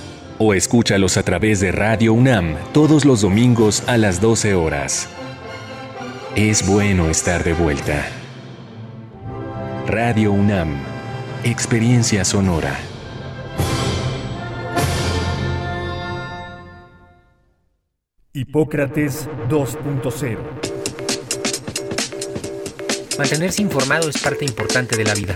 o escúchalos a través de Radio UNAM todos los domingos a las 12 horas. Es bueno estar de vuelta. Radio UNAM, Experiencia Sonora. Hipócrates 2.0 Mantenerse informado es parte importante de la vida.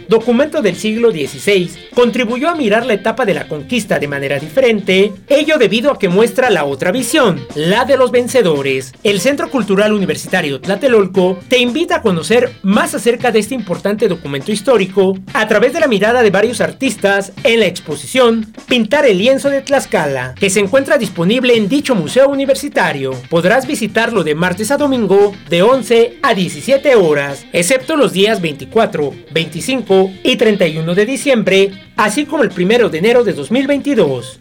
documento del siglo XVI, contribuyó a mirar la etapa de la conquista de manera diferente? Ello debido a que muestra la otra visión, la de los vencedores. El Centro Cultural Universitario Tlatelolco te invita a conocer más acerca de este importante documento histórico a través de la mirada de varios artistas en la exposición Pintar el lienzo de Tlaxcala, que se encuentra disponible en dicho museo universitario. Podrás visitarlo de martes a domingo de 11 a 17 horas, excepto los días 24, 25 y 31 de diciembre, así como el 1 de enero de 2022.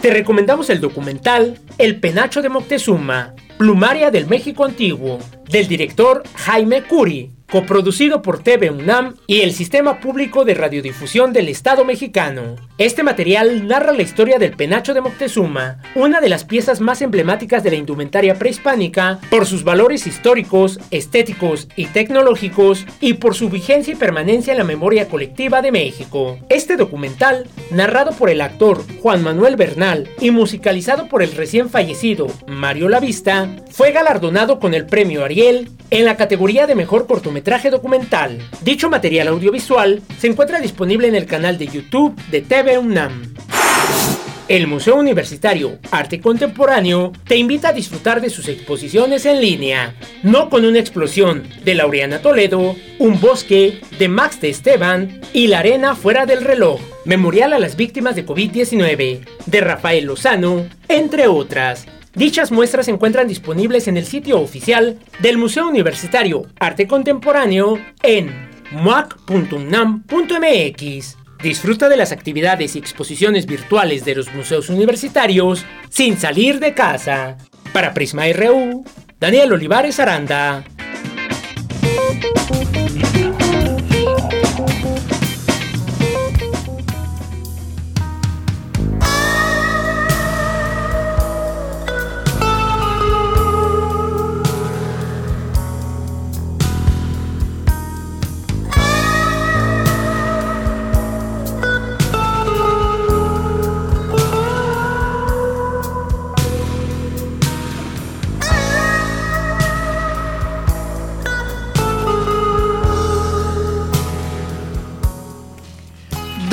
Te recomendamos el documental El Penacho de Moctezuma, Plumaria del México Antiguo, del director Jaime Curi, coproducido por TV UNAM y el Sistema Público de Radiodifusión del Estado mexicano. Este material narra la historia del penacho de Moctezuma, una de las piezas más emblemáticas de la indumentaria prehispánica, por sus valores históricos, estéticos y tecnológicos, y por su vigencia y permanencia en la memoria colectiva de México. Este documental, narrado por el actor Juan Manuel Bernal y musicalizado por el recién fallecido Mario Lavista, fue galardonado con el premio Ariel en la categoría de mejor cortometraje documental. Dicho material audiovisual se encuentra disponible en el canal de YouTube de TV UNAM. El Museo Universitario Arte Contemporáneo te invita a disfrutar de sus exposiciones en línea, no con una explosión de Laureana Toledo, un bosque de Max de Esteban y la arena fuera del reloj, memorial a las víctimas de COVID-19, de Rafael Lozano, entre otras. Dichas muestras se encuentran disponibles en el sitio oficial del Museo Universitario Arte Contemporáneo en muac.unam.mx. Disfruta de las actividades y exposiciones virtuales de los museos universitarios sin salir de casa. Para Prisma RU, Daniel Olivares Aranda.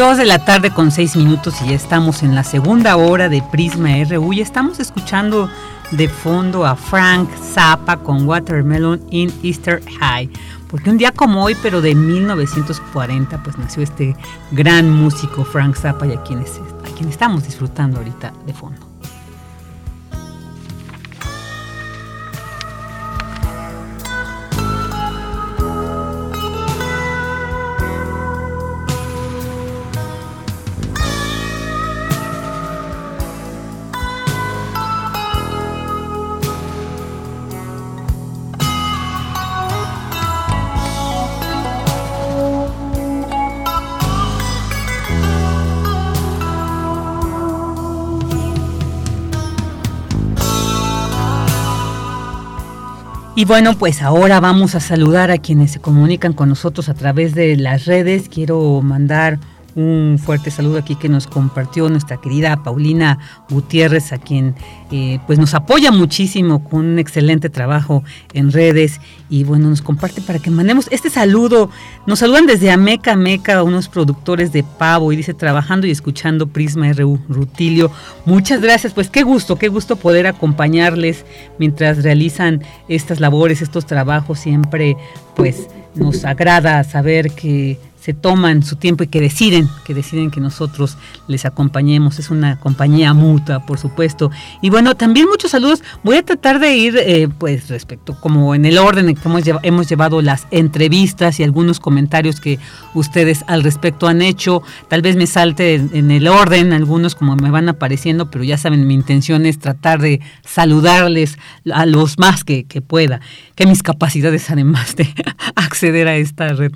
Dos de la tarde con seis minutos y ya estamos en la segunda hora de Prisma RU y estamos escuchando de fondo a Frank Zappa con Watermelon in Easter High. Porque un día como hoy, pero de 1940, pues nació este gran músico Frank Zappa y a quien, a quien estamos disfrutando ahorita de fondo. Y bueno, pues ahora vamos a saludar a quienes se comunican con nosotros a través de las redes. Quiero mandar un fuerte saludo aquí que nos compartió nuestra querida Paulina Gutiérrez, a quien eh, pues nos apoya muchísimo con un excelente trabajo en redes y bueno, nos comparte para que mandemos este saludo. Nos saludan desde Ameca, Ameca, unos productores de pavo y dice trabajando y escuchando Prisma RU Rutilio. Muchas gracias, pues qué gusto, qué gusto poder acompañarles mientras realizan estas labores, estos trabajos siempre pues nos agrada saber que se toman su tiempo y que deciden, que deciden que nosotros les acompañemos. Es una compañía mutua, por supuesto. Y bueno, también muchos saludos. Voy a tratar de ir, eh, pues, respecto, como en el orden en que hemos, hemos llevado las entrevistas y algunos comentarios que ustedes al respecto han hecho. Tal vez me salte en, el orden, algunos como me van apareciendo, pero ya saben, mi intención es tratar de saludarles a los más que, que pueda, que mis capacidades además de acceder a esta red.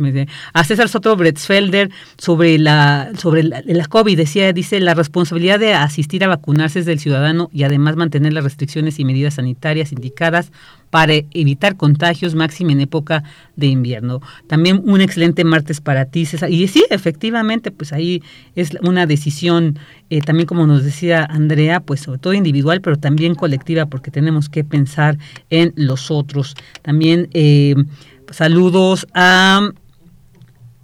A César Soto Bretzfelder sobre la, sobre la, COVID, decía, dice, la responsabilidad de asistir a vacunarse es del ciudadano y además mantener las restricciones y medidas sanitarias indicadas para evitar contagios, máximo en época de invierno. También un excelente martes para ti, César. Y sí, efectivamente, pues ahí es una decisión, eh, también como nos decía Andrea, pues sobre todo individual, pero también colectiva, porque tenemos que pensar en los otros. También eh, saludos a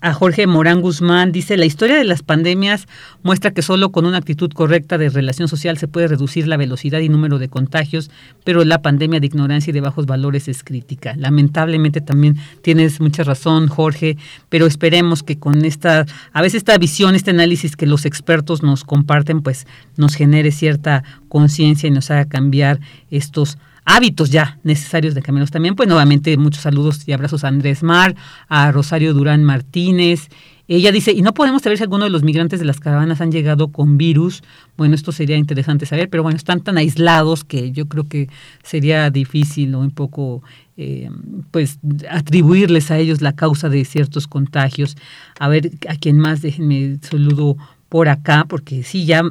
a Jorge Morán Guzmán, dice, la historia de las pandemias muestra que solo con una actitud correcta de relación social se puede reducir la velocidad y número de contagios, pero la pandemia de ignorancia y de bajos valores es crítica. Lamentablemente también tienes mucha razón, Jorge, pero esperemos que con esta, a veces esta visión, este análisis que los expertos nos comparten, pues nos genere cierta conciencia y nos haga cambiar estos hábitos ya necesarios de caminos también. Pues nuevamente muchos saludos y abrazos a Andrés Mar, a Rosario Durán Martínez. Ella dice, y no podemos saber si alguno de los migrantes de las caravanas han llegado con virus. Bueno, esto sería interesante saber, pero bueno, están tan aislados que yo creo que sería difícil o un poco, eh, pues, atribuirles a ellos la causa de ciertos contagios. A ver, a quién más, déjenme saludo por acá, porque sí, ya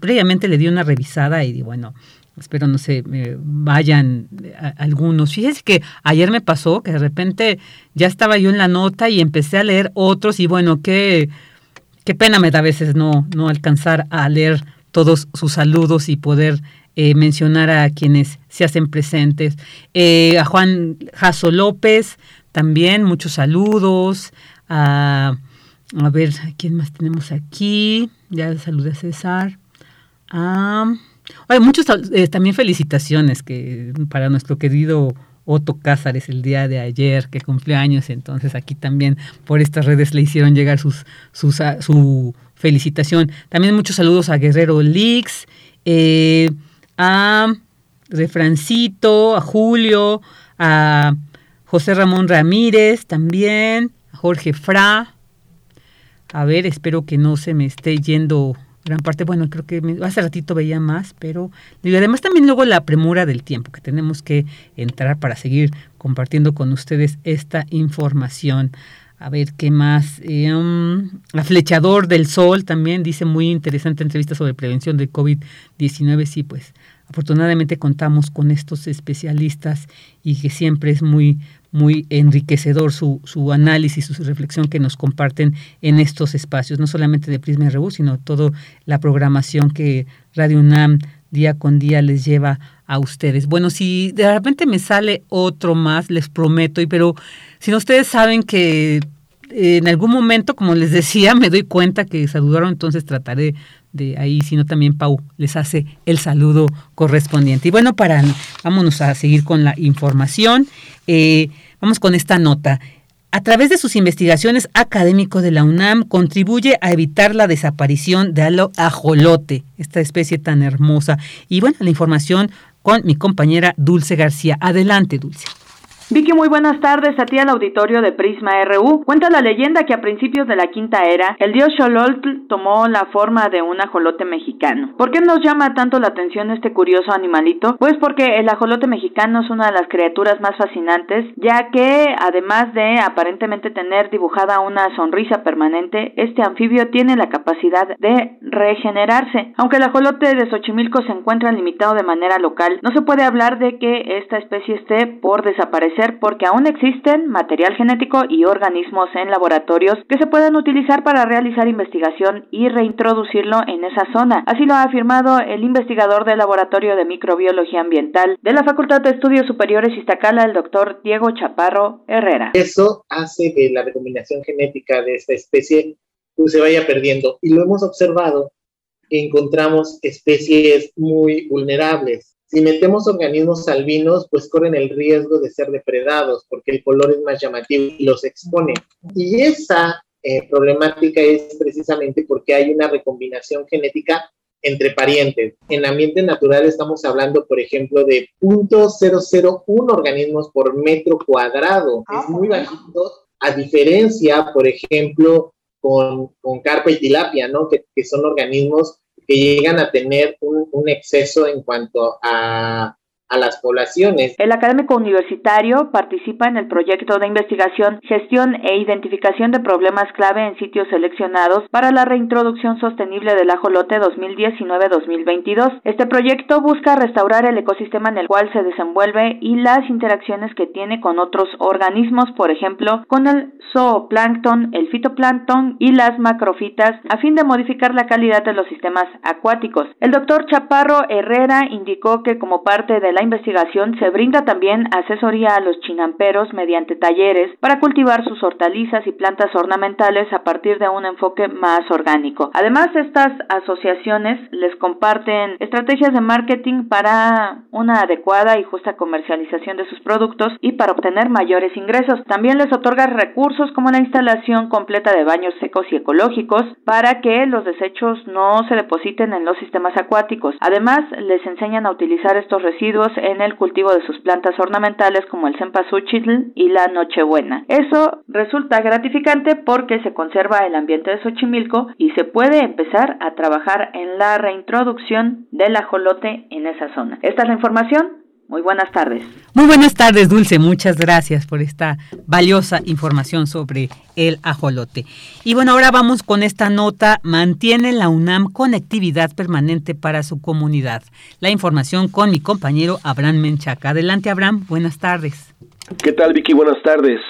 previamente le di una revisada y bueno, espero no se vayan algunos. Fíjense que ayer me pasó que de repente ya estaba yo en la nota y empecé a leer otros y bueno, qué, qué pena me da a veces no, no alcanzar a leer todos sus saludos y poder eh, mencionar a quienes se hacen presentes. Eh, a Juan Jaso López también, muchos saludos. A, a ver, ¿quién más tenemos aquí? Ya saludé a César. A, hay muchos eh, también felicitaciones que para nuestro querido Otto Cázares el día de ayer, que cumplió años, entonces aquí también por estas redes le hicieron llegar sus, sus ah, su felicitación. También muchos saludos a Guerrero Lix, eh, a Refrancito, a Julio, a José Ramón Ramírez también, a Jorge Fra. A ver, espero que no se me esté yendo gran parte, bueno, creo que hace ratito veía más, pero y además también luego la premura del tiempo, que tenemos que entrar para seguir compartiendo con ustedes esta información. A ver, ¿qué más? Eh, um, la Flechador del Sol también dice muy interesante entrevista sobre prevención del COVID-19. Sí, pues afortunadamente contamos con estos especialistas y que siempre es muy, muy enriquecedor su, su análisis, su reflexión que nos comparten en estos espacios, no solamente de Prisma RU, sino toda la programación que Radio UNAM día con día les lleva a ustedes. Bueno, si de repente me sale otro más, les prometo, y pero si no ustedes saben que en algún momento, como les decía, me doy cuenta que saludaron, entonces trataré de ahí, sino también Pau les hace el saludo correspondiente. Y bueno, para vámonos a seguir con la información. Eh, vamos con esta nota. A través de sus investigaciones, académico de la UNAM contribuye a evitar la desaparición de ajolote, esta especie tan hermosa. Y bueno, la información con mi compañera Dulce García. Adelante, Dulce. Vicky, muy buenas tardes a ti al auditorio de Prisma RU. Cuenta la leyenda que a principios de la quinta era, el dios Xolotl tomó la forma de un ajolote mexicano. ¿Por qué nos llama tanto la atención este curioso animalito? Pues porque el ajolote mexicano es una de las criaturas más fascinantes, ya que además de aparentemente tener dibujada una sonrisa permanente, este anfibio tiene la capacidad de regenerarse. Aunque el ajolote de Xochimilco se encuentra limitado de manera local, no se puede hablar de que esta especie esté por desaparecer porque aún existen material genético y organismos en laboratorios que se pueden utilizar para realizar investigación y reintroducirlo en esa zona. Así lo ha afirmado el investigador del Laboratorio de Microbiología Ambiental de la Facultad de Estudios Superiores Iztacala, el doctor Diego Chaparro Herrera. Eso hace que la determinación genética de esta especie pues, se vaya perdiendo y lo hemos observado encontramos especies muy vulnerables si metemos organismos albinos, pues corren el riesgo de ser depredados porque el color es más llamativo y los expone. Y esa eh, problemática es precisamente porque hay una recombinación genética entre parientes. En ambiente natural estamos hablando, por ejemplo, de 0.001 organismos por metro cuadrado. es muy bajito, a diferencia, por ejemplo, con, con carpa y tilapia, ¿no? Que, que, son organismos que llegan a tener un, un exceso en cuanto a las poblaciones. El académico universitario participa en el proyecto de investigación, gestión e identificación de problemas clave en sitios seleccionados para la reintroducción sostenible del ajolote 2019-2022. Este proyecto busca restaurar el ecosistema en el cual se desenvuelve y las interacciones que tiene con otros organismos, por ejemplo, con el zooplancton, el fitoplancton y las macrofitas, a fin de modificar la calidad de los sistemas acuáticos. El doctor Chaparro Herrera indicó que como parte de la investigación se brinda también asesoría a los chinamperos mediante talleres para cultivar sus hortalizas y plantas ornamentales a partir de un enfoque más orgánico. Además, estas asociaciones les comparten estrategias de marketing para una adecuada y justa comercialización de sus productos y para obtener mayores ingresos. También les otorga recursos como la instalación completa de baños secos y ecológicos para que los desechos no se depositen en los sistemas acuáticos. Además, les enseñan a utilizar estos residuos en el cultivo de sus plantas ornamentales como el cempasúchil y la nochebuena. Eso resulta gratificante porque se conserva el ambiente de Xochimilco y se puede empezar a trabajar en la reintroducción del ajolote en esa zona. Esta es la información. Muy buenas tardes. Muy buenas tardes, Dulce. Muchas gracias por esta valiosa información sobre el ajolote. Y bueno, ahora vamos con esta nota. Mantiene la UNAM conectividad permanente para su comunidad. La información con mi compañero Abraham Menchaca. Adelante, Abraham. Buenas tardes. ¿Qué tal, Vicky? Buenas tardes.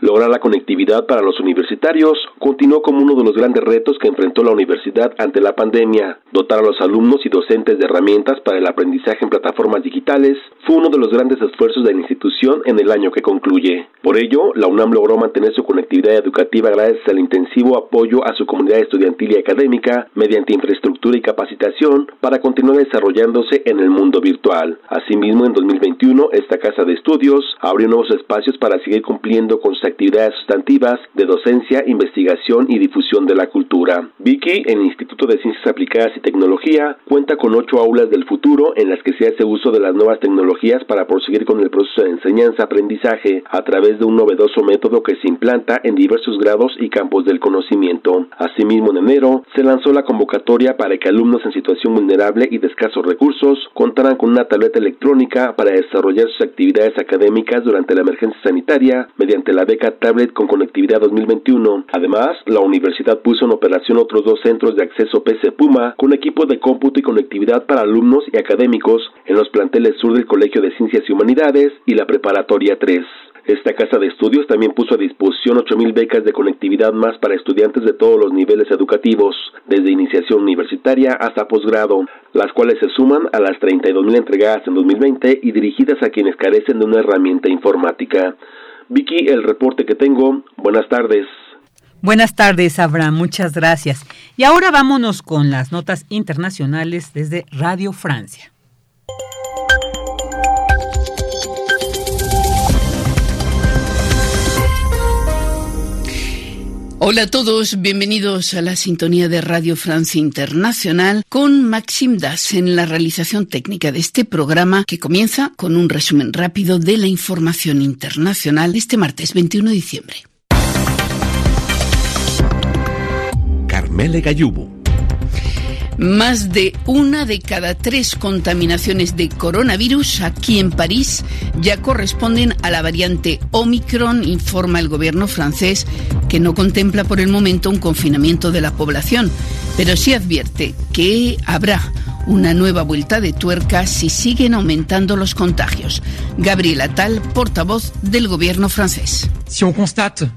Lograr la conectividad para los universitarios continuó como uno de los grandes retos que enfrentó la universidad ante la pandemia. Dotar a los alumnos y docentes de herramientas para el aprendizaje en plataformas digitales fue uno de los grandes esfuerzos de la institución en el año que concluye. Por ello, la UNAM logró mantener su conectividad educativa gracias al intensivo apoyo a su comunidad estudiantil y académica mediante infraestructura y capacitación para continuar desarrollándose en el mundo virtual. Asimismo, en 2021, esta casa de estudios abrió nuevos espacios para seguir cumpliendo con actividades sustantivas de docencia, investigación y difusión de la cultura. Vicky, el Instituto de Ciencias Aplicadas y Tecnología, cuenta con ocho aulas del futuro en las que se hace uso de las nuevas tecnologías para proseguir con el proceso de enseñanza-aprendizaje a través de un novedoso método que se implanta en diversos grados y campos del conocimiento. Asimismo, en enero se lanzó la convocatoria para que alumnos en situación vulnerable y de escasos recursos contaran con una tableta electrónica para desarrollar sus actividades académicas durante la emergencia sanitaria mediante la beca Tablet con Conectividad 2021. Además, la universidad puso en operación otros dos centros de acceso PC Puma con equipos de cómputo y conectividad para alumnos y académicos en los planteles sur del Colegio de Ciencias y Humanidades y la Preparatoria 3. Esta casa de estudios también puso a disposición 8.000 becas de conectividad más para estudiantes de todos los niveles educativos, desde iniciación universitaria hasta posgrado, las cuales se suman a las 32.000 entregadas en 2020 y dirigidas a quienes carecen de una herramienta informática. Vicky, el reporte que tengo. Buenas tardes. Buenas tardes, Abraham. Muchas gracias. Y ahora vámonos con las notas internacionales desde Radio Francia. Hola a todos, bienvenidos a la sintonía de Radio Francia Internacional con Maxim Das en la realización técnica de este programa que comienza con un resumen rápido de la información internacional este martes 21 de diciembre. Carmele Gallubo más de una de cada tres contaminaciones de coronavirus aquí en París ya corresponden a la variante Omicron, informa el gobierno francés, que no contempla por el momento un confinamiento de la población, pero sí advierte que habrá una nueva vuelta de tuerca si siguen aumentando los contagios. Gabriela Tal, portavoz del gobierno francés.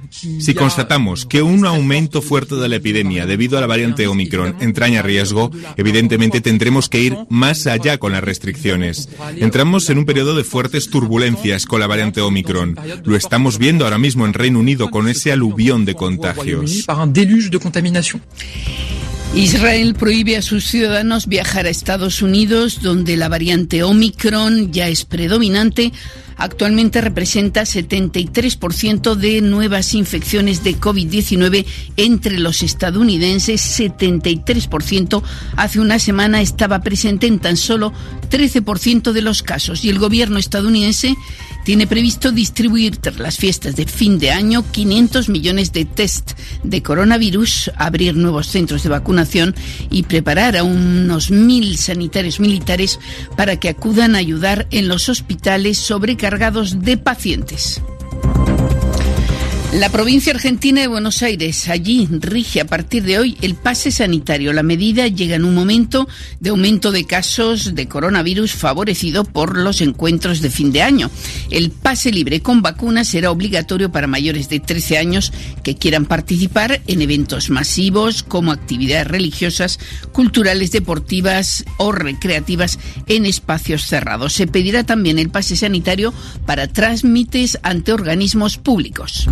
Si constatamos que un aumento fuerte de la epidemia debido a la variante Omicron entraña riesgo, evidentemente tendremos que ir más allá con las restricciones. Entramos en un periodo de fuertes turbulencias con la variante Omicron. Lo estamos viendo ahora mismo en Reino Unido con ese aluvión de contagios. Israel prohíbe a sus ciudadanos viajar a Estados Unidos, donde la variante Omicron ya es predominante Actualmente representa 73% de nuevas infecciones de COVID-19 entre los estadounidenses. 73% hace una semana estaba presente en tan solo 13% de los casos. Y el gobierno estadounidense tiene previsto distribuir tras las fiestas de fin de año 500 millones de test de coronavirus, abrir nuevos centros de vacunación y preparar a unos mil sanitarios militares para que acudan a ayudar en los hospitales sobrecargados de pacientes. La provincia argentina de Buenos Aires, allí rige a partir de hoy el pase sanitario. La medida llega en un momento de aumento de casos de coronavirus favorecido por los encuentros de fin de año. El pase libre con vacunas será obligatorio para mayores de 13 años que quieran participar en eventos masivos como actividades religiosas, culturales, deportivas o recreativas en espacios cerrados. Se pedirá también el pase sanitario para trámites ante organismos públicos.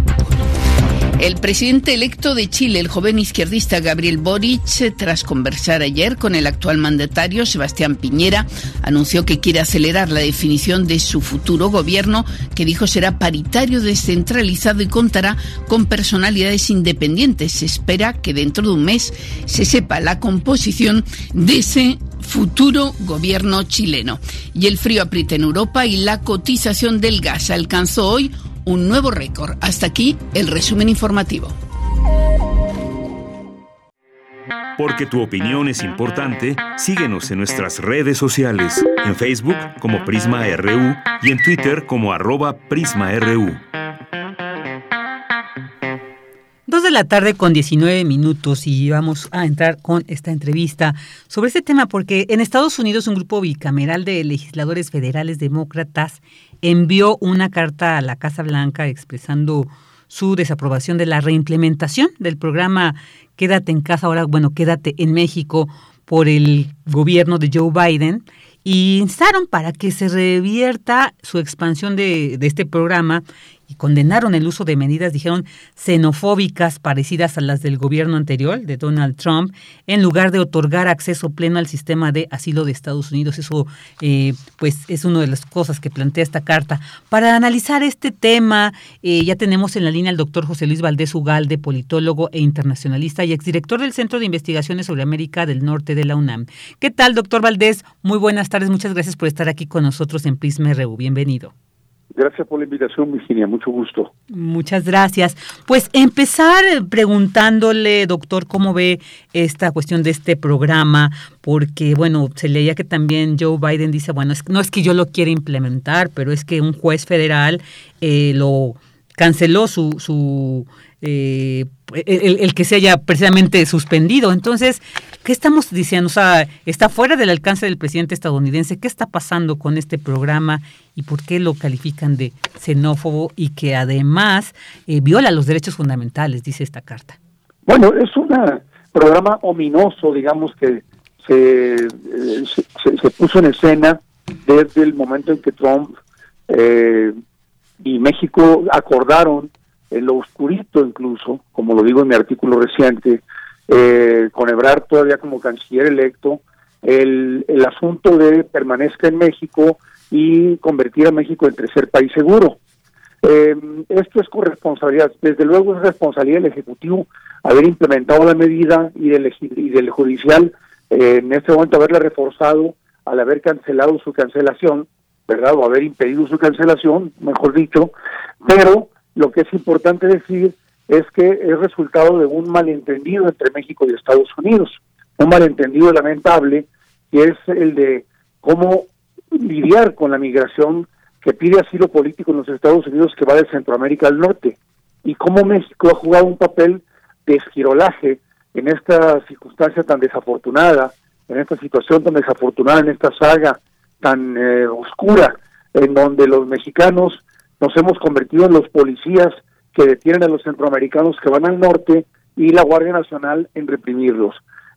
El presidente electo de Chile, el joven izquierdista Gabriel Boric, tras conversar ayer con el actual mandatario Sebastián Piñera, anunció que quiere acelerar la definición de su futuro gobierno, que dijo será paritario, descentralizado y contará con personalidades independientes. Se espera que dentro de un mes se sepa la composición de ese futuro gobierno chileno. Y el frío aprieta en Europa y la cotización del gas alcanzó hoy un nuevo récord. Hasta aquí el resumen informativo. Porque tu opinión es importante, síguenos en nuestras redes sociales, en Facebook como Prisma RU y en Twitter como arroba PrismaRU. Dos de la tarde con 19 minutos y vamos a entrar con esta entrevista sobre este tema porque en Estados Unidos un grupo bicameral de legisladores federales demócratas envió una carta a la Casa Blanca expresando su desaprobación de la reimplementación del programa Quédate en casa ahora, bueno, Quédate en México por el gobierno de Joe Biden y instaron para que se revierta su expansión de, de este programa y condenaron el uso de medidas, dijeron, xenofóbicas parecidas a las del gobierno anterior, de Donald Trump, en lugar de otorgar acceso pleno al sistema de asilo de Estados Unidos. Eso, eh, pues, es una de las cosas que plantea esta carta. Para analizar este tema, eh, ya tenemos en la línea al doctor José Luis Valdés Ugalde, politólogo e internacionalista y exdirector del Centro de Investigaciones sobre América del Norte de la UNAM. ¿Qué tal, doctor Valdés? Muy buenas tardes. Muchas gracias por estar aquí con nosotros en Prisma RU. Bienvenido. Gracias por la invitación, Virginia. Mucho gusto. Muchas gracias. Pues empezar preguntándole, doctor, cómo ve esta cuestión de este programa, porque, bueno, se leía que también Joe Biden dice, bueno, no es que yo lo quiera implementar, pero es que un juez federal eh, lo canceló su, su eh, el, que se haya precisamente suspendido. Entonces, ¿qué estamos diciendo? O sea, está fuera del alcance del presidente estadounidense. ¿Qué está pasando con este programa y por qué lo califican de xenófobo y que además eh, viola los derechos fundamentales, dice esta carta? Bueno, es un programa ominoso, digamos, que se, eh, se, puso en escena desde el momento en que Trump eh, y México acordaron en lo oscurito incluso, como lo digo en mi artículo reciente, eh, con Ebrard todavía como canciller electo, el, el asunto de permanezca en México y convertir a México en tercer país seguro. Eh, esto es corresponsabilidad, desde luego es responsabilidad del Ejecutivo haber implementado la medida y del, y del Judicial eh, en este momento haberla reforzado al haber cancelado su cancelación, ¿verdad? O haber impedido su cancelación, mejor dicho, pero lo que es importante decir es que es resultado de un malentendido entre México y Estados Unidos, un malentendido lamentable, que es el de cómo lidiar con la migración que pide asilo político en los Estados Unidos que va de Centroamérica al norte, y cómo México ha jugado un papel de esquirolaje en esta circunstancia tan desafortunada, en esta situación tan desafortunada, en esta saga tan eh, oscura, en donde los mexicanos nos hemos convertido en los policías que detienen a los centroamericanos que van al norte y la Guardia Nacional en reprimirlos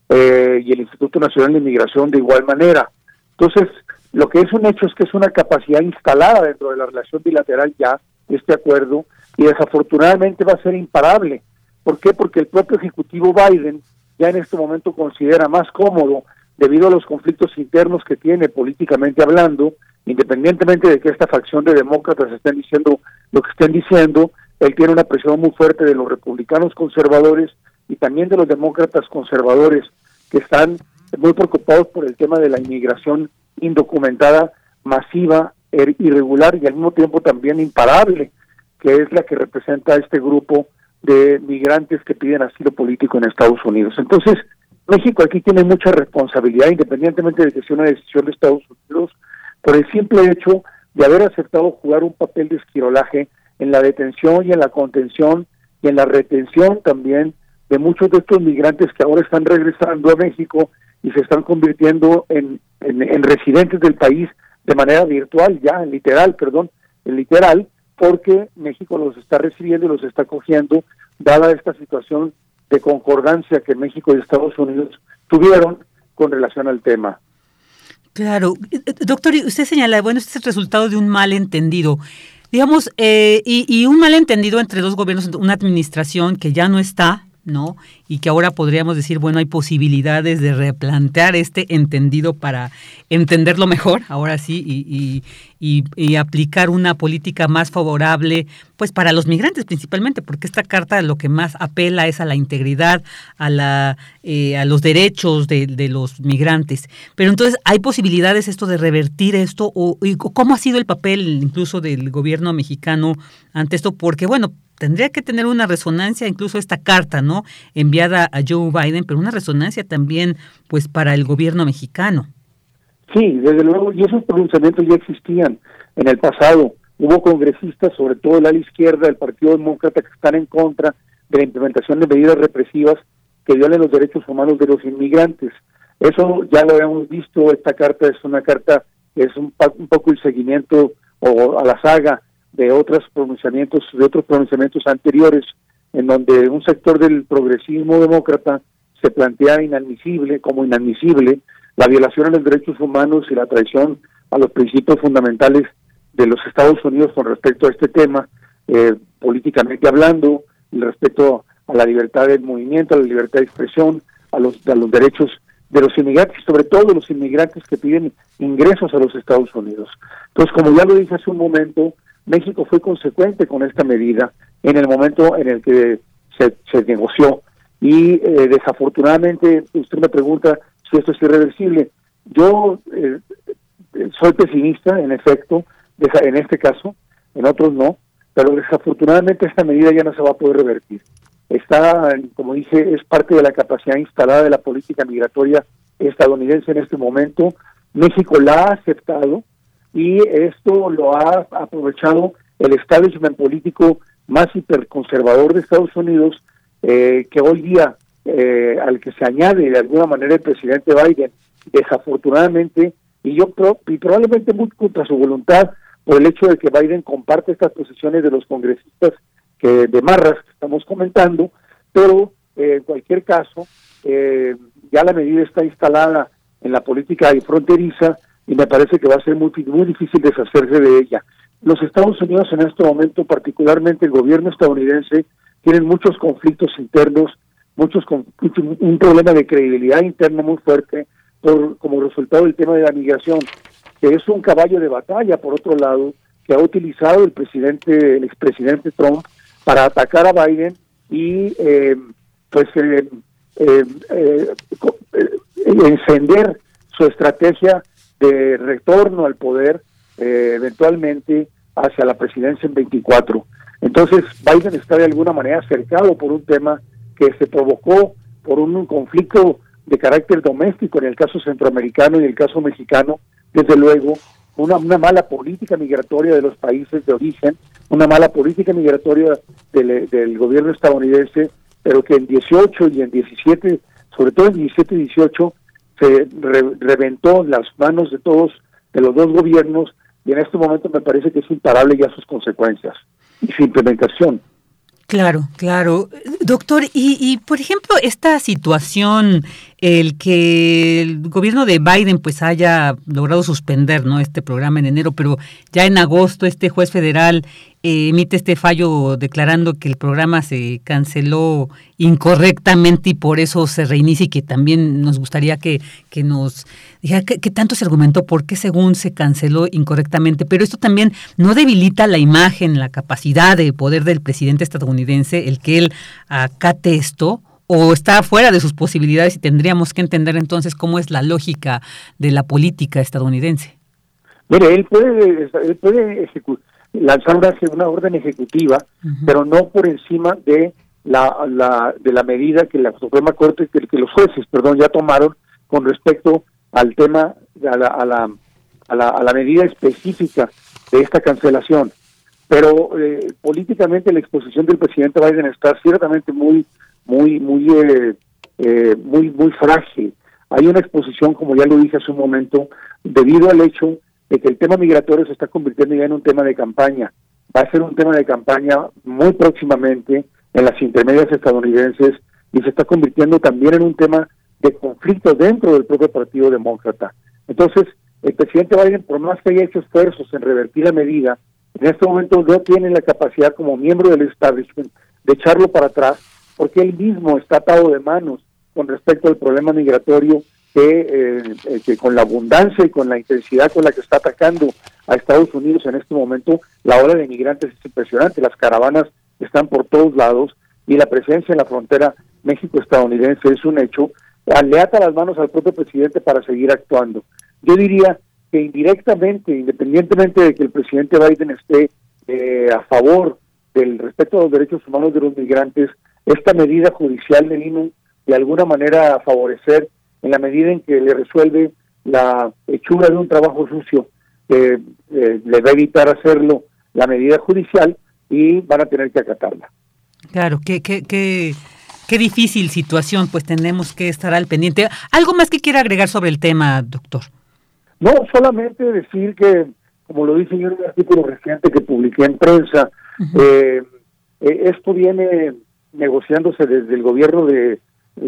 eh, y el Instituto Nacional de Inmigración de igual manera. Entonces, lo que es un hecho es que es una capacidad instalada dentro de la relación bilateral ya, este acuerdo, y desafortunadamente va a ser imparable. ¿Por qué? Porque el propio Ejecutivo Biden ya en este momento considera más cómodo, debido a los conflictos internos que tiene políticamente hablando, independientemente de que esta facción de demócratas estén diciendo lo que estén diciendo, él tiene una presión muy fuerte de los republicanos conservadores y también de los demócratas conservadores que están muy preocupados por el tema de la inmigración indocumentada, masiva, er, irregular y al mismo tiempo también imparable, que es la que representa este grupo de migrantes que piden asilo político en Estados Unidos. Entonces, México aquí tiene mucha responsabilidad, independientemente de que sea una decisión de Estados Unidos, por el simple hecho de haber aceptado jugar un papel de esquirolaje en la detención y en la contención y en la retención también de muchos de estos migrantes que ahora están regresando a México y se están convirtiendo en, en, residentes del país de manera virtual, ya, en literal, perdón, en literal, porque México los está recibiendo y los está cogiendo, dada esta situación de concordancia que México y Estados Unidos tuvieron con relación al tema. Claro, doctor, usted señala, bueno, este es el resultado de un malentendido. Digamos, eh, y, y un malentendido entre dos gobiernos, una administración que ya no está, ¿no? Y que ahora podríamos decir, bueno, hay posibilidades de replantear este entendido para entenderlo mejor, ahora sí, y, y, aplicar una política más favorable, pues para los migrantes principalmente, porque esta carta lo que más apela es a la integridad, a, la, eh, a los derechos de, de, los migrantes. Pero entonces, ¿hay posibilidades esto de revertir esto? O, ¿Cómo ha sido el papel incluso del gobierno mexicano ante esto? Porque, bueno, tendría que tener una resonancia, incluso esta carta, ¿no? Enviada a Joe Biden, pero una resonancia también, pues, para el gobierno mexicano. Sí, desde luego, y esos pronunciamientos ya existían en el pasado. Hubo congresistas, sobre todo el ala izquierda del Partido Demócrata, que están en contra de la implementación de medidas represivas que violen los derechos humanos de los inmigrantes. Eso ya lo habíamos visto, esta carta es una carta es un, un poco el seguimiento o a la saga de otros pronunciamientos, de otros pronunciamientos anteriores, en donde un sector del progresismo demócrata se plantea inadmisible, como inadmisible, la violación a los derechos humanos y la traición a los principios fundamentales de los Estados Unidos con respecto a este tema, eh, políticamente hablando, respecto a la libertad del movimiento, a la libertad de expresión, a los, a los derechos de los inmigrantes, sobre todo los inmigrantes que piden ingresos a los Estados Unidos. Entonces, como ya lo dije hace un momento, México fue consecuente con esta medida en el momento en el que se, negoció. Y eh, desafortunadamente, usted me pregunta si esto es irreversible. Yo eh, soy pesimista, en efecto, en este caso, en otros no, pero desafortunadamente esta medida ya no se va a poder revertir. Está, como dije, es parte de la capacidad instalada de la política migratoria estadounidense en este momento. México la ha aceptado, y esto lo ha aprovechado el establishment político más hiperconservador de Estados Unidos, eh, que hoy día, eh, al que se añade de alguna manera el presidente Biden, desafortunadamente, y yo y probablemente muy contra su voluntad, por el hecho de que Biden comparte estas posiciones de los congresistas que de marras que estamos comentando, pero eh, en cualquier caso, ya la medida está instalada en la política fronteriza y me parece que va a ser muy, muy difícil deshacerse de ella. Los Estados Unidos en este momento, particularmente el gobierno estadounidense, tienen muchos conflictos internos, muchos un problema de credibilidad interna muy fuerte por, como resultado del tema de la migración, que es un caballo de batalla, por otro lado, que ha utilizado el presidente, el expresidente Trump para atacar a Biden y eh, pues eh, eh, encender su estrategia de retorno al poder eh, eventualmente hacia la presidencia en 24. Entonces Biden está de alguna manera cercado por un tema que se provocó por un conflicto de carácter doméstico en el caso centroamericano y el caso mexicano, desde luego, una, una mala política migratoria de los países de origen, una mala política migratoria del gobierno estadounidense, pero que en 18 y en 17, sobre todo en 17 y 18, se reventó las manos de todos, de los dos gobiernos, y en este momento me parece que es imparable ya sus consecuencias y su implementación. Claro, claro. Doctor, y, y, por ejemplo, esta situación, el que el gobierno de Biden pues haya logrado suspender ¿no? este programa en enero, pero ya en agosto este juez federal eh, emite este fallo declarando que el programa se canceló incorrectamente y por eso se reinicia y que también nos gustaría que, que nos dijera qué tanto se argumentó por qué según se canceló incorrectamente. Pero esto también no debilita la imagen, la capacidad de poder del presidente estadounidense, el que él acate esto o está fuera de sus posibilidades y tendríamos que entender entonces cómo es la lógica de la política estadounidense. Mire, él puede, él puede lanzar una, orden ejecutiva, pero no por encima de la, la, de la medida que la Suprema Corte, que, que, los jueces, perdón, ya tomaron con respecto al tema, a la, a la, a la, a la medida específica de esta cancelación. Pero eh, políticamente la exposición del presidente Biden está ciertamente muy, muy, muy, eh, eh, muy, muy frágil. Hay una exposición, como ya lo dije hace un momento, debido al hecho de que el tema migratorio se está convirtiendo ya en un tema de campaña. Va a ser un tema de campaña muy próximamente en las intermedias estadounidenses y se está convirtiendo también en un tema de conflicto dentro del propio Partido Demócrata. Entonces, el presidente Biden, por más que haya hecho esfuerzos en revertir la medida, en este momento no tiene la capacidad como miembro del establishment de echarlo para atrás, porque él mismo está atado de manos con respecto al problema migratorio que, eh, eh, que con la abundancia y con la intensidad con la que está atacando a Estados Unidos en este momento, la ola de migrantes es impresionante, las caravanas están por todos lados y la presencia en la frontera México-estadounidense es un hecho, le ata las manos al propio presidente para seguir actuando. Yo diría que indirectamente, independientemente de que el presidente Biden esté eh, a favor del respeto a los derechos humanos de los migrantes, esta medida judicial de de alguna manera a favorecer en la medida en que le resuelve la hechura de un trabajo sucio, eh, le va a evitar hacerlo la medida judicial y van a tener que acatarla. Claro, qué, qué, qué, qué difícil situación, pues tenemos que estar al pendiente. ¿Algo más que quiera agregar sobre el tema, doctor? No, solamente decir que, como lo dice yo en un artículo reciente que publiqué en prensa, eh, eh, esto viene negociándose desde el gobierno de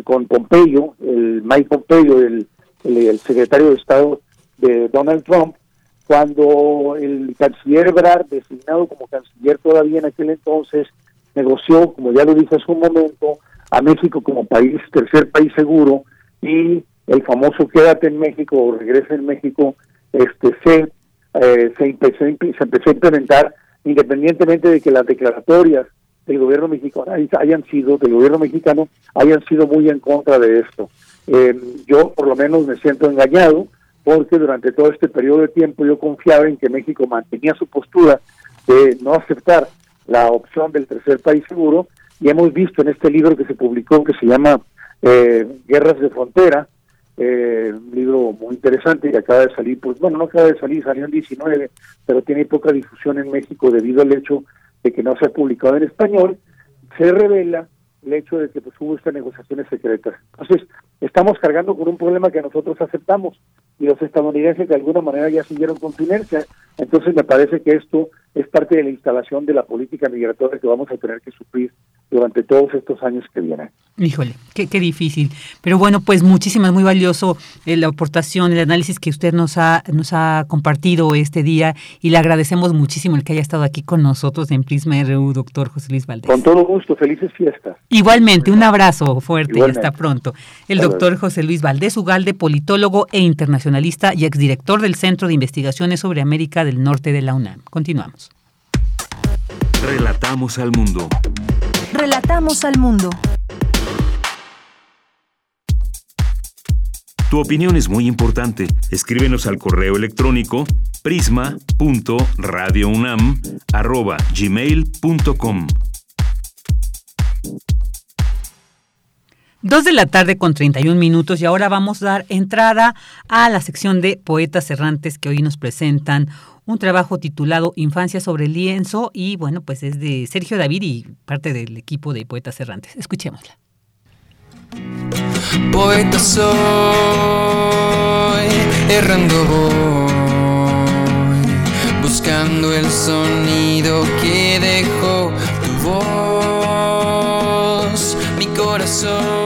con Pompeyo, el Mike Pompeyo, el, el, secretario de Estado de Donald Trump, cuando el canciller Ebrard, designado como canciller todavía en aquel entonces, negoció, como ya lo dije hace un momento, a México como país, tercer país seguro, y el famoso quédate en México o regresa en México, este se, eh, se, empezó, se empezó a implementar independientemente de que las declaratorias del gobierno mexicano hayan sido, del gobierno mexicano, hayan sido muy en contra de esto. Eh, yo por lo menos me siento engañado porque durante todo este periodo de tiempo yo confiaba en que México mantenía su postura de no aceptar la opción del tercer país seguro y hemos visto en este libro que se publicó que se llama eh, Guerras de Frontera, eh, un libro muy interesante que acaba de salir, pues bueno, no acaba de salir, salió en 19, pero tiene poca difusión en México debido al hecho de que no se ha publicado en español, se revela el hecho de que pues, hubo estas negociaciones secretas. Entonces, estamos cargando con un problema que nosotros aceptamos y los estadounidenses de alguna manera ya siguieron con su inercia. Entonces, me parece que esto es parte de la instalación de la política migratoria que vamos a tener que sufrir durante todos estos años que vienen. Híjole, qué, qué difícil. Pero bueno, pues muchísimas, muy valioso eh, la aportación, el análisis que usted nos ha, nos ha compartido este día y le agradecemos muchísimo el que haya estado aquí con nosotros en Prisma RU, doctor José Luis Valdés. Con todo gusto, felices fiestas. Igualmente, un abrazo fuerte y hasta pronto. El doctor José Luis Valdés Ugalde, politólogo e internacionalista y exdirector del Centro de Investigaciones sobre América del Norte de la UNAM. Continuamos. Relatamos al mundo. Relatamos al mundo. Tu opinión es muy importante. Escríbenos al correo electrónico prisma.radiounam@gmail.com. Dos de la tarde con 31 minutos y ahora vamos a dar entrada a la sección de poetas errantes que hoy nos presentan un trabajo titulado Infancia sobre el lienzo y bueno, pues es de Sergio David y parte del equipo de Poetas Errantes. Escuchémosla. Poeta soy, errando voy, buscando el sonido que dejó tu voz corazón,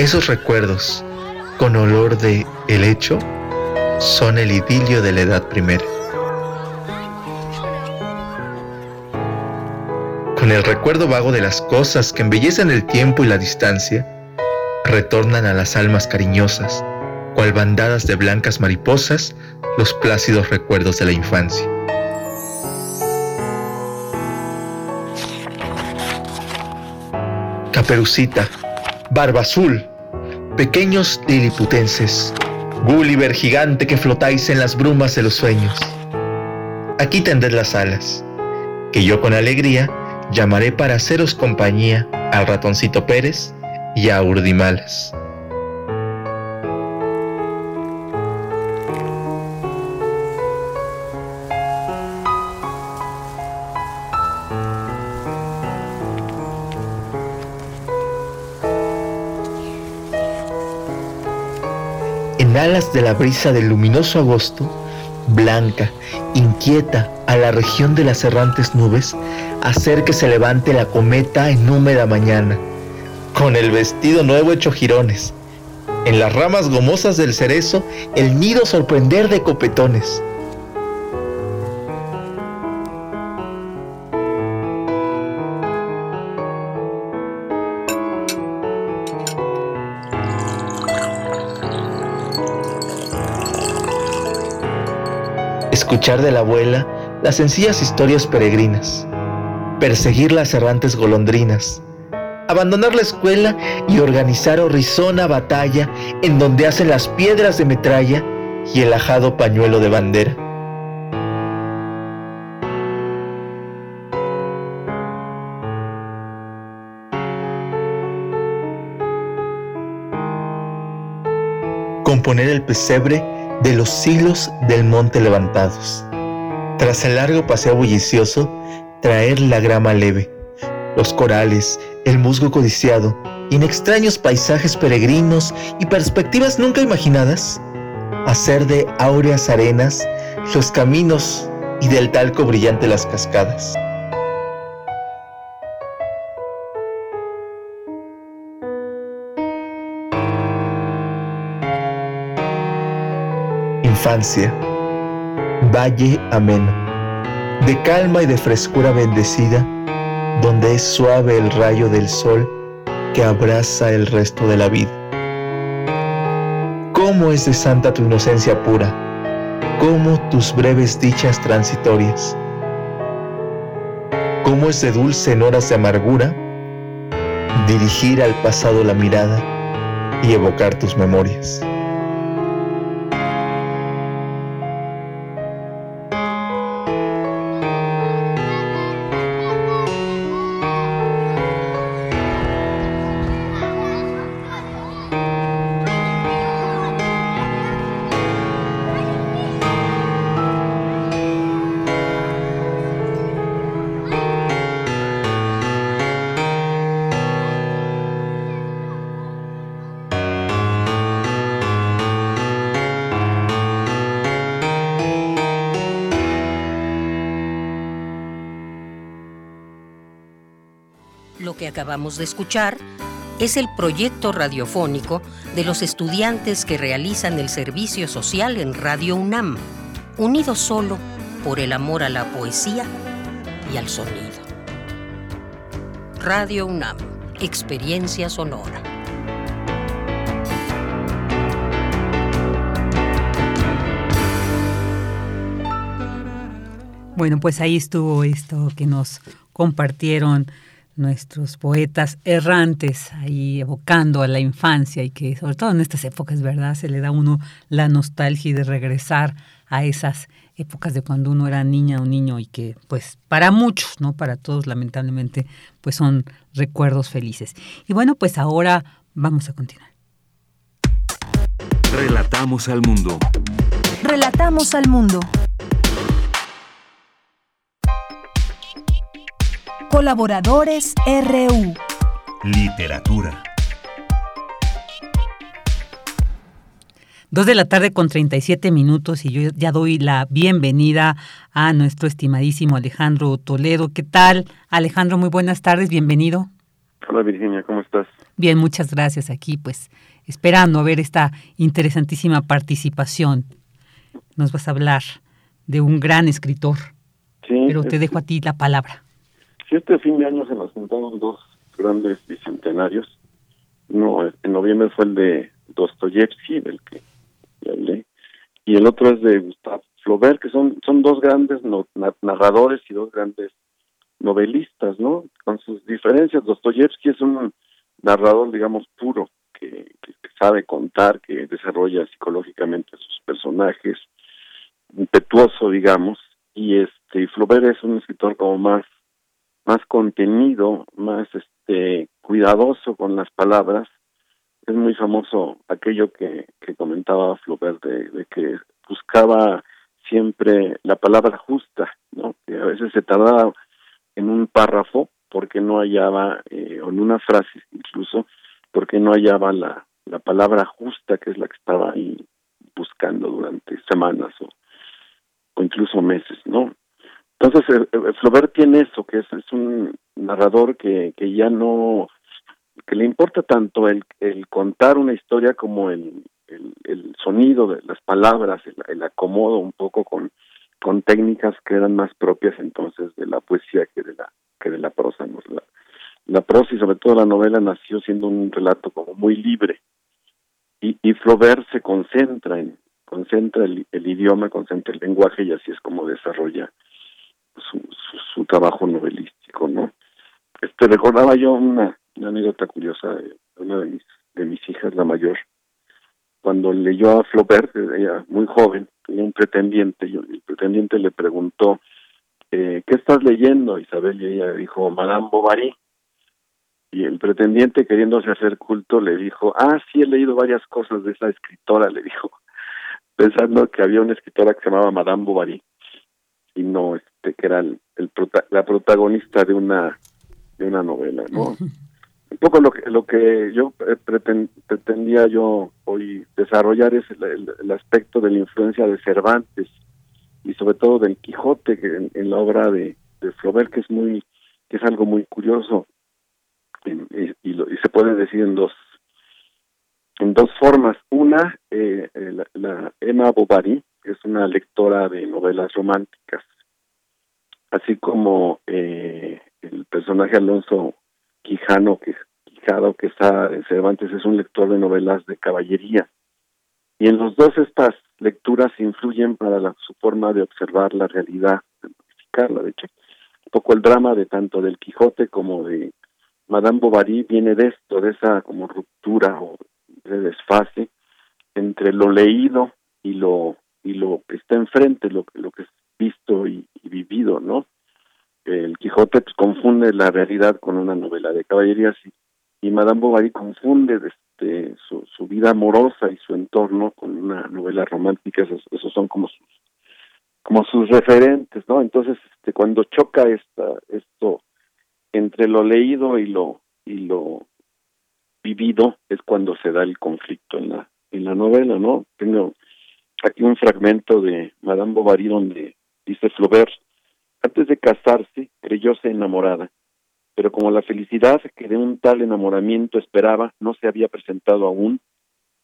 Esos recuerdos, con olor de helecho, son el idilio de la edad primera. Con el recuerdo vago de las cosas que embellecen el tiempo y la distancia, retornan a las almas cariñosas, cual bandadas de blancas mariposas, los plácidos recuerdos de la infancia. Caperucita, Barba Azul, pequeños liliputenses, Gulliver gigante que flotáis en las brumas de los sueños. Aquí tendré las alas, que yo con alegría llamaré para haceros compañía al ratoncito Pérez y a Urdimalas. En alas de la brisa del luminoso agosto, blanca, inquieta a la región de las errantes nubes, hacer que se levante la cometa en húmeda mañana, con el vestido nuevo hecho jirones, en las ramas gomosas del cerezo, el nido sorprender de copetones. Escuchar de la abuela las sencillas historias peregrinas, perseguir las errantes golondrinas, abandonar la escuela y organizar horrizona batalla en donde hacen las piedras de metralla y el ajado pañuelo de bandera. Componer el pesebre de los siglos del monte levantados. Tras el largo paseo bullicioso, traer la grama leve, los corales, el musgo codiciado, y en extraños paisajes peregrinos y perspectivas nunca imaginadas, hacer de áureas arenas los caminos y del talco brillante las cascadas. Infancia, valle ameno, de calma y de frescura bendecida, donde es suave el rayo del sol que abraza el resto de la vida. ¿Cómo es de santa tu inocencia pura? ¿Cómo tus breves dichas transitorias? ¿Cómo es de dulce en horas de amargura dirigir al pasado la mirada y evocar tus memorias? Acabamos de escuchar es el proyecto radiofónico de los estudiantes que realizan el servicio social en Radio UNAM, unidos solo por el amor a la poesía y al sonido. Radio UNAM, experiencia sonora. Bueno, pues ahí estuvo esto que nos compartieron nuestros poetas errantes, ahí evocando a la infancia y que sobre todo en estas épocas, ¿verdad? Se le da a uno la nostalgia de regresar a esas épocas de cuando uno era niña o niño y que pues para muchos, no para todos lamentablemente, pues son recuerdos felices. Y bueno, pues ahora vamos a continuar. Relatamos al mundo. Relatamos al mundo. Colaboradores RU. Literatura. Dos de la tarde con 37 minutos y yo ya doy la bienvenida a nuestro estimadísimo Alejandro Toledo. ¿Qué tal? Alejandro, muy buenas tardes, bienvenido. Hola Virginia, ¿cómo estás? Bien, muchas gracias aquí, pues esperando ver esta interesantísima participación. Nos vas a hablar de un gran escritor, sí, pero te dejo a ti la palabra. Sí, este fin de año se nos juntaron dos grandes bicentenarios. Uno en noviembre fue el de Dostoyevsky, del que ya hablé, y el otro es de Gustave Flaubert, que son, son dos grandes no, narradores y dos grandes novelistas, ¿no? Con sus diferencias. Dostoyevsky es un narrador, digamos, puro, que, sabe contar, que desarrolla psicológicamente sus personajes, impetuoso, digamos, y este Flaubert es un escritor como más más contenido, más este cuidadoso con las palabras. Es muy famoso aquello que, que comentaba Flaubert de, que buscaba siempre la palabra justa, ¿no? Que a veces se tardaba en un párrafo porque no hallaba, eh, o en una frase incluso, porque no hallaba la, la palabra justa que es la que estaba ahí buscando durante semanas o incluso meses, ¿no? Entonces, eh, eh, Flaubert tiene eso, que es, un narrador que, que ya no, que le importa tanto el, contar una historia como el, el, sonido de las palabras, el, acomodo un poco con, con técnicas que eran más propias entonces de la poesía que de la, que de la prosa. ¿no? La, la prosa y sobre todo la novela nació siendo un relato como muy libre. Y, y Flaubert se concentra en, concentra el, el idioma, concentra el lenguaje y así es como desarrolla su, su, trabajo novelístico, ¿no? Este recordaba yo una, anécdota curiosa de una de mis de mis hijas, la mayor, cuando leyó a Flaubert, ella muy joven, tenía un pretendiente, y el pretendiente le preguntó, eh, ¿qué estás leyendo, Isabel? Y ella dijo, Madame Bovary. Y el pretendiente, queriéndose hacer culto, le dijo, ah, sí, he leído varias cosas de esa escritora, le dijo, pensando que había una escritora que se llamaba Madame Bovary y no este que era el, la protagonista de una de una novela no un poco lo que lo que yo eh, pretendía yo hoy desarrollar es el, aspecto de la influencia de Cervantes y sobre todo del Quijote que en, la obra de, de Flaubert que es muy que es algo muy curioso. Y, y, se puede decir en dos en dos formas. Una eh, eh la, la Emma Bovary que es una lectora de novelas románticas, así como eh, el personaje Alonso Quijano, que, Quijado, que está en Cervantes, es un lector de novelas de caballería. Y en los dos estas lecturas influyen para la, su forma de observar la realidad, de modificarla. De hecho, un poco el drama de tanto del Quijote como de Madame Bovary viene de esto, de esa como ruptura o de desfase entre lo leído y lo y lo que está enfrente, lo, lo que visto y, vivido, ¿no? El Quijote pues, confunde la realidad con una novela de caballerías y, Madame Bovary confunde este, su, su vida amorosa y su entorno con una novela romántica, esos, esos son como sus como sus referentes, ¿no? Entonces, este, cuando choca esta, esto entre lo leído y lo y lo vivido es cuando se da el conflicto en la en la novela, ¿no? Tengo aquí un fragmento de Madame Bovary donde dice Flaubert, antes de casarse creyóse enamorada, pero como la felicidad que de un tal enamoramiento esperaba no se había presentado aún,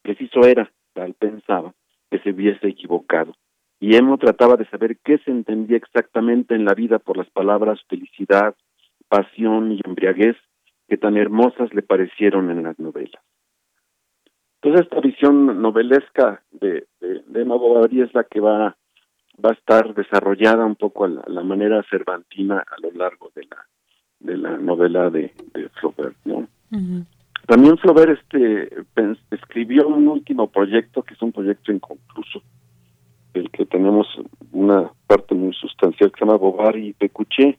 preciso era, tal pensaba, que se hubiese equivocado. Y Emo trataba de saber qué se entendía exactamente en la vida por las palabras felicidad, pasión y embriaguez que tan hermosas le parecieron en las novelas. Entonces esta visión novelesca de, de, Emma Bovary es la que va, va a estar desarrollada un poco a la, manera cervantina a lo largo de la de la novela de, de Flaubert, ¿no? También Flaubert este escribió un último proyecto que es un proyecto inconcluso, el que tenemos una parte muy sustancial que se llama Bovary y Pecuché,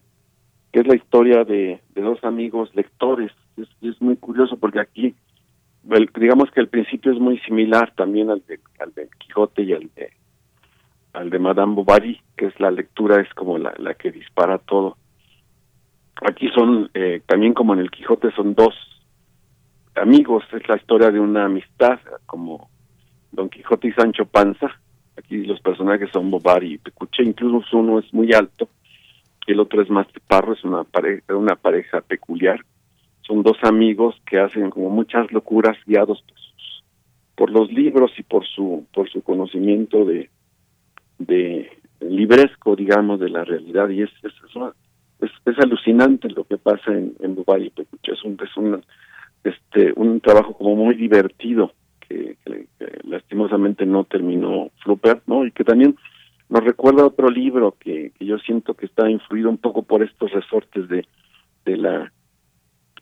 que es la historia de, de dos amigos lectores. Es, es muy curioso porque aquí, digamos que el principio es muy similar también al de, al de Quijote y al de al de Madame Bovary, que es la lectura, es como la, la que dispara todo. Aquí son, eh, también como en el Quijote, son dos amigos, es la historia de una amistad, como Don Quijote y Sancho Panza. Aquí los personajes son Bovary y Pecuche, incluso uno es muy alto, el otro es más parro, es una pareja, una pareja peculiar. Son dos amigos que hacen como muchas locuras guiados por, por los libros y por su por su conocimiento de, de libresco, digamos, de la realidad. Y es, es, es, alucinante lo que pasa en, en Dubái y. Es un, es un, este, un trabajo como muy divertido que, lastimosamente no terminó Flaubert, ¿no? Y que también nos recuerda otro libro que, que yo siento que está influido un poco por estos resortes de, de la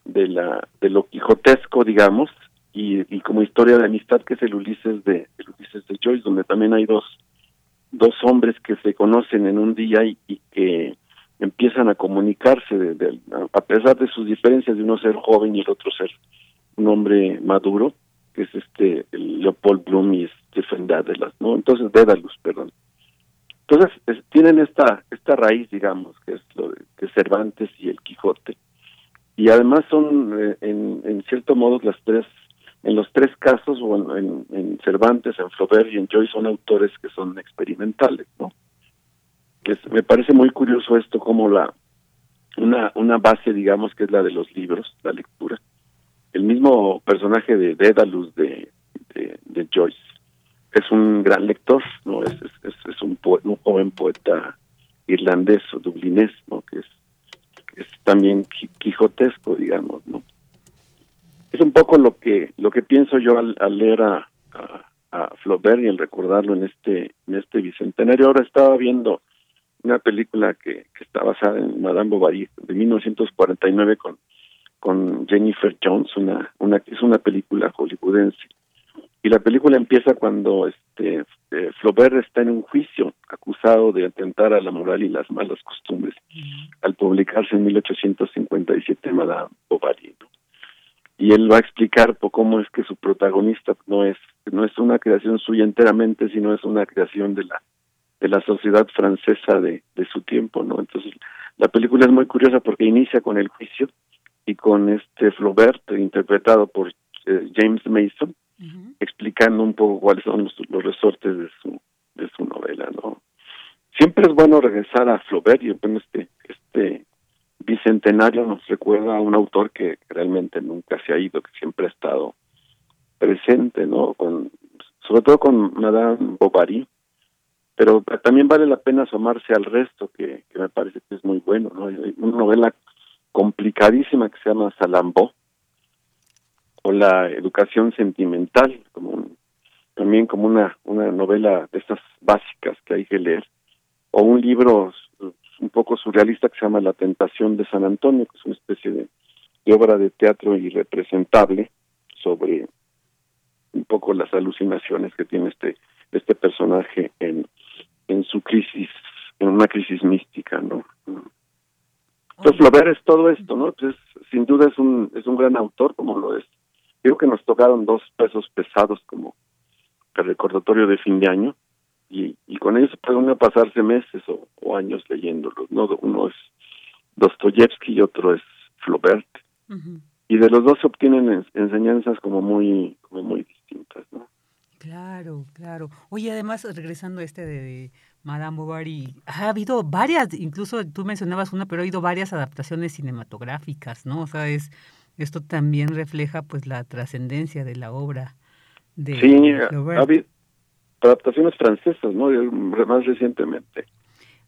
de la de lo quijotesco digamos y, y como historia de amistad que es el Ulises de el Ulises de Joyce donde también hay dos dos hombres que se conocen en un día y, que empiezan a comunicarse de, a pesar de sus diferencias de uno ser joven y el otro ser un hombre maduro que es este Leopold Bloom y Stephen Daedalus, ¿no? Entonces Daedalus, perdón. Entonces tienen esta esta raíz, digamos, que es lo de Cervantes y el Quijote. Y además son eh, en, en cierto modo las tres en los tres casos, o en, en, Cervantes, en Flaubert y en Joyce, son autores que son experimentales, ¿no? Que me parece muy curioso esto, como la una, una base, digamos, que es la de los libros, la lectura. El mismo personaje de Dédalus de, de, Joyce es un gran lector, ¿no? Es, es, un, un joven poeta irlandés o dublinés, ¿no? Que es también quijotesco, digamos, ¿no? Es un poco lo que lo que pienso yo al, leer a, a, Flaubert y al recordarlo en este en este bicentenario. Ahora estaba viendo una película que, que está basada en Madame Bovary de 1949 con con Jennifer Jones, una una es una película hollywoodense. Y la película empieza cuando este eh, Flaubert está en un juicio acusado de atentar a la moral y las malas costumbres al publicarse en 1857 Madame Bovary y él va a explicar cómo es que su protagonista no es no es una creación suya enteramente sino es una creación de la de la sociedad francesa de, de su tiempo no entonces la película es muy curiosa porque inicia con el juicio y con este Flaubert interpretado por eh, James Mason explicando un poco cuáles son los, los, resortes de su de su novela no siempre es bueno regresar a Flaubert y bueno este este bicentenario nos recuerda a un autor que realmente nunca se ha ido, que siempre ha estado presente, ¿no? Con, sobre todo con Madame Bovary, pero también vale la pena asomarse al resto, que, me parece que es muy bueno, ¿no? Hay una novela complicadísima que se llama Salambó, o La educación sentimental, como también como una, una novela de estas básicas que hay que leer, o un libro un poco surrealista que se llama La Tentación de San Antonio, que es una especie de, obra de teatro irrepresentable sobre un poco las alucinaciones que tiene este este personaje en en su crisis en una crisis mística no entonces Flaubert es todo esto no pues sin duda es un es un gran autor como lo es. Creo que nos tocaron dos pesos pesados como el recordatorio de fin de año y, y con ellos puede uno pasarse meses o, años leyéndolos. ¿no? Uno es Dostoyevsky y otro es Flaubert. Y de los dos se obtienen enseñanzas como muy, como muy distintas. ¿no? Claro, claro. Oye, además, regresando a este de Madame Bovary, ha habido varias, incluso tú mencionabas una, pero ha habido varias adaptaciones cinematográficas, ¿no? O sea, es, esto también refleja pues la trascendencia de la obra de sí, Flaubert adaptaciones francesas, ¿no? Más recientemente.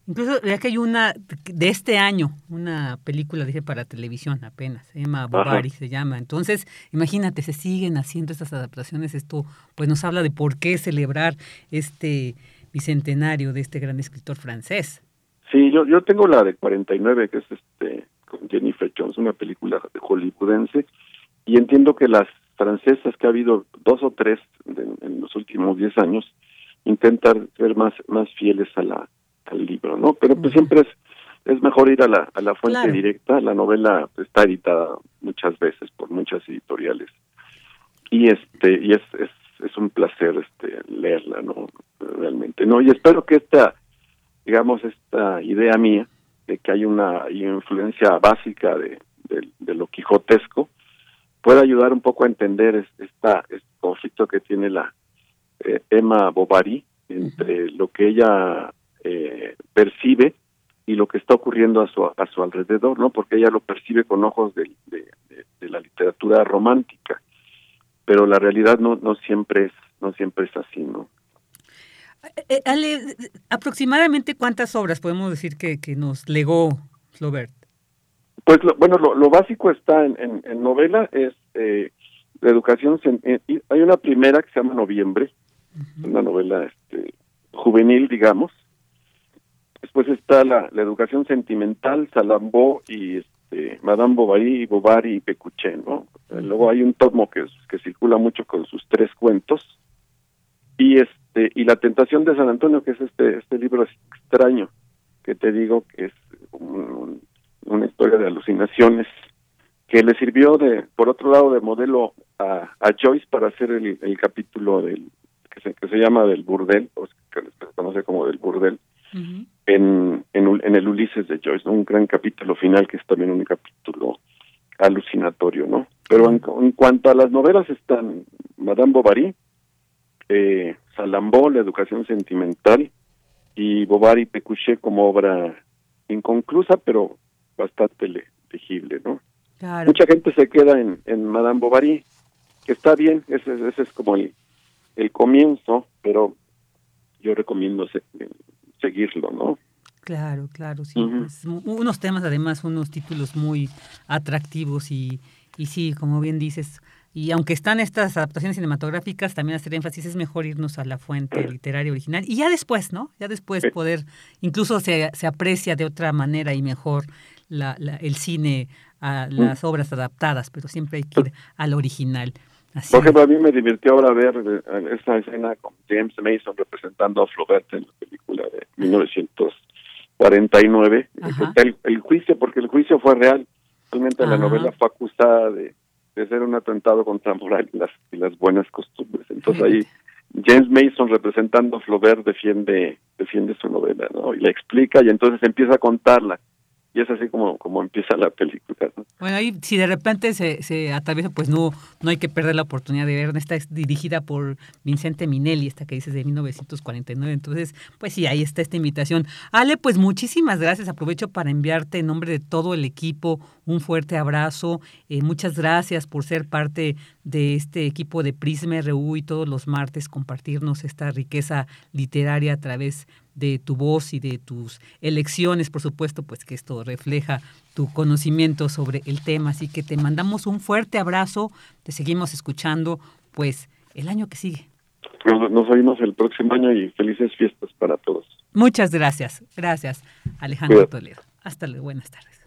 Incluso ya que hay una de este año, una película, dije, para televisión apenas, llama Bovary, se llama. Entonces, imagínate, se siguen haciendo estas adaptaciones. Esto, pues, nos habla de por qué celebrar este bicentenario de este gran escritor francés. Sí, yo, yo tengo la de 49, que es este con Jennifer Jones, una película de hollywoodense, y entiendo que las francesas que ha habido dos o tres en los últimos diez años intentar ser más más fieles a la al libro, ¿no? Pero pues siempre es es mejor ir a la a la fuente directa. La novela está editada muchas veces por muchas editoriales y este y es es, es un placer este leerla, ¿no? Realmente, ¿no? Y espero que esta digamos esta idea mía de que hay una influencia básica de, de, lo quijotesco puede ayudar un poco a entender esta, este conflicto que tiene la eh, Emma Bovary entre lo que ella eh, percibe y lo que está ocurriendo a su a su alrededor, ¿no? Porque ella lo percibe con ojos de, de, la literatura romántica, pero la realidad no no siempre es no siempre es así, ¿no? Eh, Ale, aproximadamente cuántas obras podemos decir que, que nos legó Flaubert. Pues bueno, lo, básico está en, en, novela, es eh, la educación. hay una primera que se llama Noviembre, una novela este, juvenil, digamos. Después está la, la educación sentimental, Salambó y este, Madame Bovary, Bovary y Pecuché, ¿no? Luego hay un tomo que, que circula mucho con sus tres cuentos. Y este y la tentación de San Antonio, que es este este libro extraño que te digo que es un, una historia de alucinaciones que le sirvió de por otro lado de modelo a, a Joyce para hacer el, el capítulo del que se, que se llama del burdel o que se conoce como del burdel en, en, en el Ulises de Joyce un gran capítulo final que es también un capítulo alucinatorio no pero en, en cuanto a las novelas están Madame Bovary eh, Salambó la educación sentimental y Bovary Pécuchet como obra inconclusa pero bastante legible, ¿no? Mucha gente se queda en, en Madame Bovary, que está bien, ese, ese es como el, el comienzo, pero yo recomiendo seguirlo, ¿no? Claro, claro, sí. Pues, unos temas, además, unos títulos muy atractivos y, y sí, como bien dices, y aunque están estas adaptaciones cinematográficas, también hacer énfasis es mejor irnos a la fuente literaria original y ya después, ¿no? Ya después poder, incluso se, se aprecia de otra manera y mejor la, el cine a las obras adaptadas, pero siempre hay que ir al original. Por ejemplo, a mí me divirtió ahora ver eh, esa escena con James Mason representando a Flaubert en la película de 1949. El, el, juicio, porque el juicio fue real. Realmente la novela fue acusada de, de ser un atentado contra moral y las, y las buenas costumbres. Entonces ahí James Mason representando a Flaubert defiende defiende su novela, ¿no? Y la explica y entonces empieza a contarla y es así como, como empieza la película. Bueno, ahí si de repente se, se atraviesa, pues no, no hay que perder la oportunidad de ver. Esta es dirigida por Vicente Minelli, esta que dices de 1949. Entonces, pues sí, ahí está esta invitación. Ale, pues muchísimas gracias. Aprovecho para enviarte en nombre de todo el equipo un fuerte abrazo. Eh, muchas gracias por ser parte de este equipo de Prisma RU y todos los martes compartirnos esta riqueza literaria a través de tu voz y de tus elecciones, por supuesto, pues que esto refleja tu conocimiento sobre el tema. Así que te mandamos un fuerte abrazo, te seguimos escuchando, pues el año que sigue. Nos, oímos el próximo año y felices fiestas para todos. Muchas gracias. Gracias, Alejandro Toledo. Hasta luego. Buenas tardes.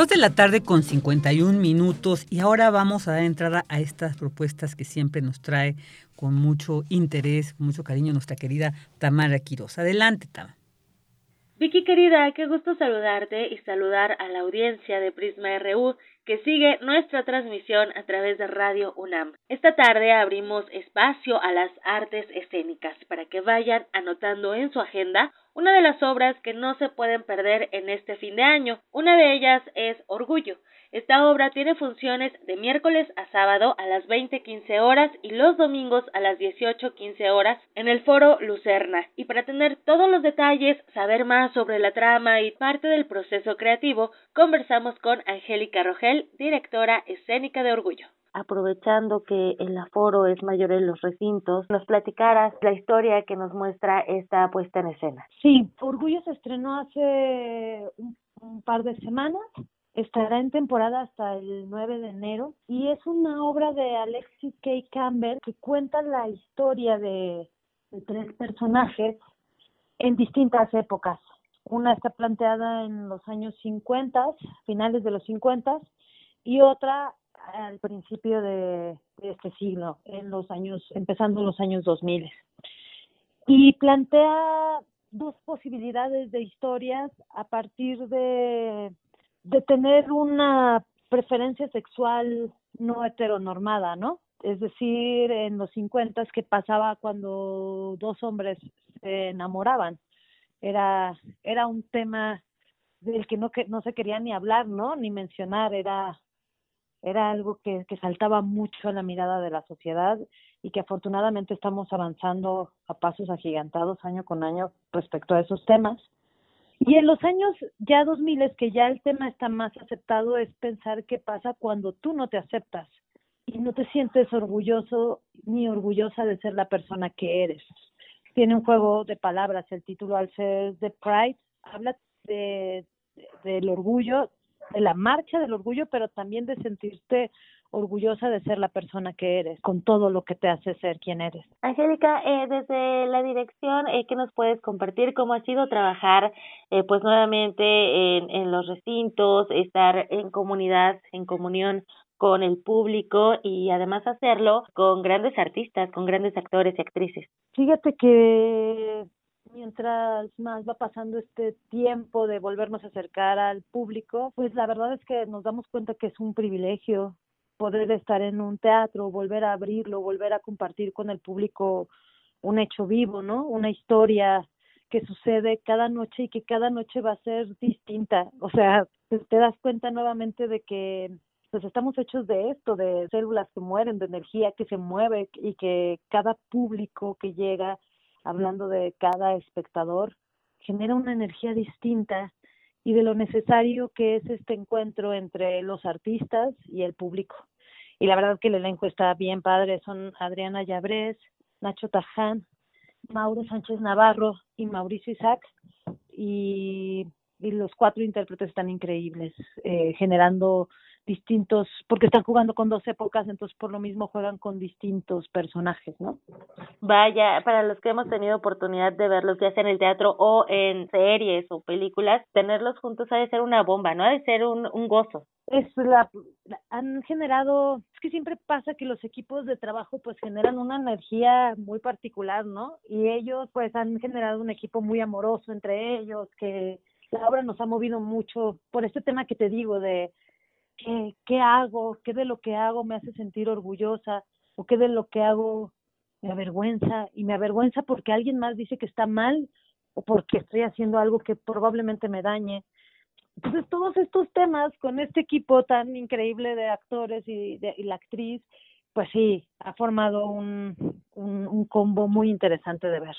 2 de la tarde con 51 minutos y ahora vamos a dar entrada a estas propuestas que siempre nos trae con mucho interés, con mucho cariño nuestra querida Tamara Quiroz. Adelante, Tamara. Vicky querida, qué gusto saludarte y saludar a la audiencia de Prisma RU que sigue nuestra transmisión a través de Radio UNAM. Esta tarde abrimos espacio a las artes escénicas para que vayan anotando en su agenda una de las obras que no se pueden perder en este fin de año. Una de ellas es Orgullo, esta obra tiene funciones de miércoles a sábado a las 20:15 horas y los domingos a las 18:15 horas en el Foro Lucerna. Y para tener todos los detalles, saber más sobre la trama y parte del proceso creativo, conversamos con Angélica Rogel, directora escénica de Orgullo aprovechando que el aforo es mayor en los recintos, nos platicaras la historia que nos muestra esta puesta en escena. Sí, Orgullo se estrenó hace un, par de semanas Estará en temporada hasta el 9 de enero y es una obra de Alexis K. Campbell que cuenta la historia de, tres personajes en distintas épocas. Una está planteada en los años 50, finales de los 50, y otra al principio de, este siglo, en los años, empezando los años 2000. Y plantea dos posibilidades de historias a partir de, de tener una preferencia sexual no heteronormada, ¿no? Es decir, en los 50 que pasaba cuando dos hombres se enamoraban. Era, era un tema del que no, que no se quería ni hablar, ¿no? Ni mencionar, era era algo que, que saltaba mucho a la mirada de la sociedad y que afortunadamente estamos avanzando a pasos agigantados año con año respecto a esos temas. Y en los años ya 2000 es que ya el tema está más aceptado es pensar qué pasa cuando tú no te aceptas y no te sientes orgulloso ni orgullosa de ser la persona que eres. Tiene un juego de palabras, el título al ser The Pride habla de, de del orgullo de la marcha del orgullo, pero también de sentirte orgullosa de ser la persona que eres, con todo lo que te hace ser quien eres. Angélica, eh, desde la dirección, eh, ¿qué nos puedes compartir? ¿Cómo ha sido trabajar, eh, pues nuevamente en, en los recintos, estar en comunidad, en comunión con el público y además hacerlo con grandes artistas, con grandes actores y actrices? Fíjate que mientras más va pasando este tiempo de volvernos a acercar al público, pues la verdad es que nos damos cuenta que es un privilegio poder estar en un teatro, volver a abrirlo, volver a compartir con el público un hecho vivo, ¿no? Una historia que sucede cada noche y que cada noche va a ser distinta. O sea, te das cuenta nuevamente de que pues estamos hechos de esto, de células que mueren, de energía que se mueve y que cada público que llega hablando de cada espectador, genera una energía distinta y de lo necesario que es este encuentro entre los artistas y el público. Y la verdad que el elenco está bien padre, son Adriana Llabrés, Nacho Taján, Mauro Sánchez Navarro y Mauricio Isaac, y, y los cuatro intérpretes están increíbles, eh, generando distintos, porque están jugando con dos épocas, entonces por lo mismo juegan con distintos personajes, ¿no? Vaya, para los que hemos tenido oportunidad de verlos ya sea en el teatro o en series o películas, tenerlos juntos ha de ser una bomba, ¿no? Ha de ser un, un gozo. Es la, han generado, es que siempre pasa que los equipos de trabajo pues generan una energía muy particular, ¿no? Y ellos pues han generado un equipo muy amoroso entre ellos, que la obra nos ha movido mucho por este tema que te digo de qué, qué hago, qué de lo que hago me hace sentir orgullosa o qué de lo que hago me avergüenza y me avergüenza porque alguien más dice que está mal o porque estoy haciendo algo que probablemente me dañe. Entonces todos estos temas con este equipo tan increíble de actores y, de, y la actriz, pues sí, ha formado un, un, un combo muy interesante de ver.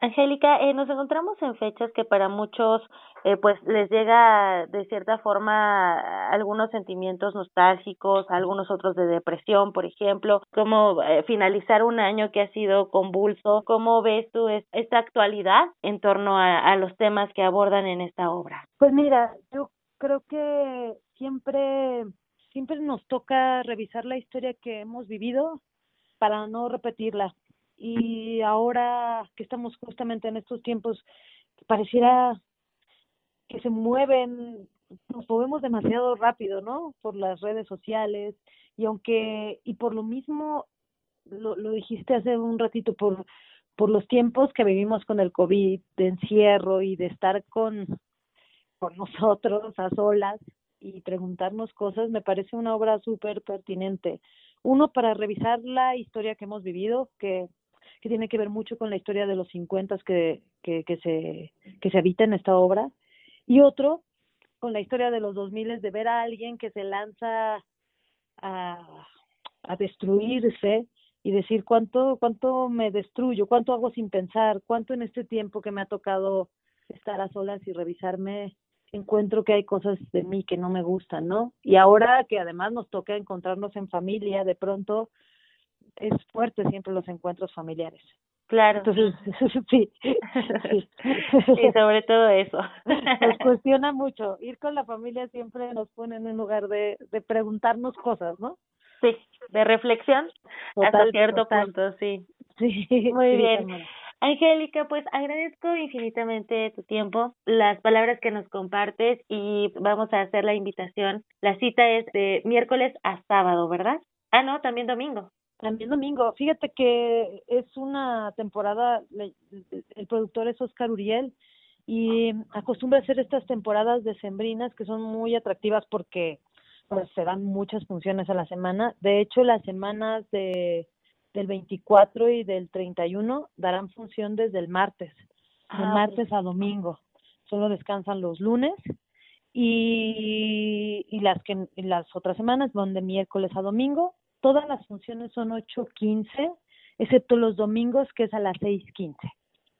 Angélica, eh, nos encontramos en fechas que para muchos eh, pues les llega de cierta forma algunos sentimientos nostálgicos, algunos otros de depresión, por ejemplo, como eh, finalizar un año que ha sido convulso. ¿Cómo ves tú esta actualidad en torno a, a los temas que abordan en esta obra? Pues mira, yo creo que siempre siempre nos toca revisar la historia que hemos vivido para no repetirla y ahora que estamos justamente en estos tiempos, pareciera que se mueven, nos movemos demasiado rápido, ¿no? Por las redes sociales y aunque, y por lo mismo, lo, lo dijiste hace un ratito, por, por los tiempos que vivimos con el COVID, de encierro y de estar con, con nosotros a solas y preguntarnos cosas, me parece una obra súper pertinente. Uno, para revisar la historia que hemos vivido, que que tiene que ver mucho con la historia de los 50 que, que, se, que se habita en esta obra, y otro con la historia de los 2000 de ver a alguien que se lanza a, a destruirse y decir cuánto, cuánto me destruyo, cuánto hago sin pensar, cuánto en este tiempo que me ha tocado estar a solas y revisarme encuentro que hay cosas de mí que no me gustan, ¿no? Y ahora que además nos toca encontrarnos en familia, de pronto es fuerte siempre los encuentros familiares. Claro. Entonces, sí, sí. y sobre todo eso. Nos cuestiona mucho. Ir con la familia siempre nos pone en un lugar de, de preguntarnos cosas, ¿no? Sí, de reflexión hasta cierto punto, sí. Sí. Muy bien. Angélica, pues agradezco infinitamente tu tiempo, las palabras que nos compartes y vamos a hacer la invitación. La cita es de miércoles a sábado, ¿verdad? Ah, no, también domingo. También domingo. Fíjate que es una temporada, el productor es Oscar Uriel y acostumbra hacer estas temporadas decembrinas que son muy atractivas porque pues se dan muchas funciones a la semana. De hecho, las semanas de del 24 y del 31 darán función desde el martes, de Ah, martes a domingo. Solo descansan los lunes y, y las que y las otras semanas van de miércoles a domingo. Todas las funciones son 8:15, excepto los domingos que es a las 6:15.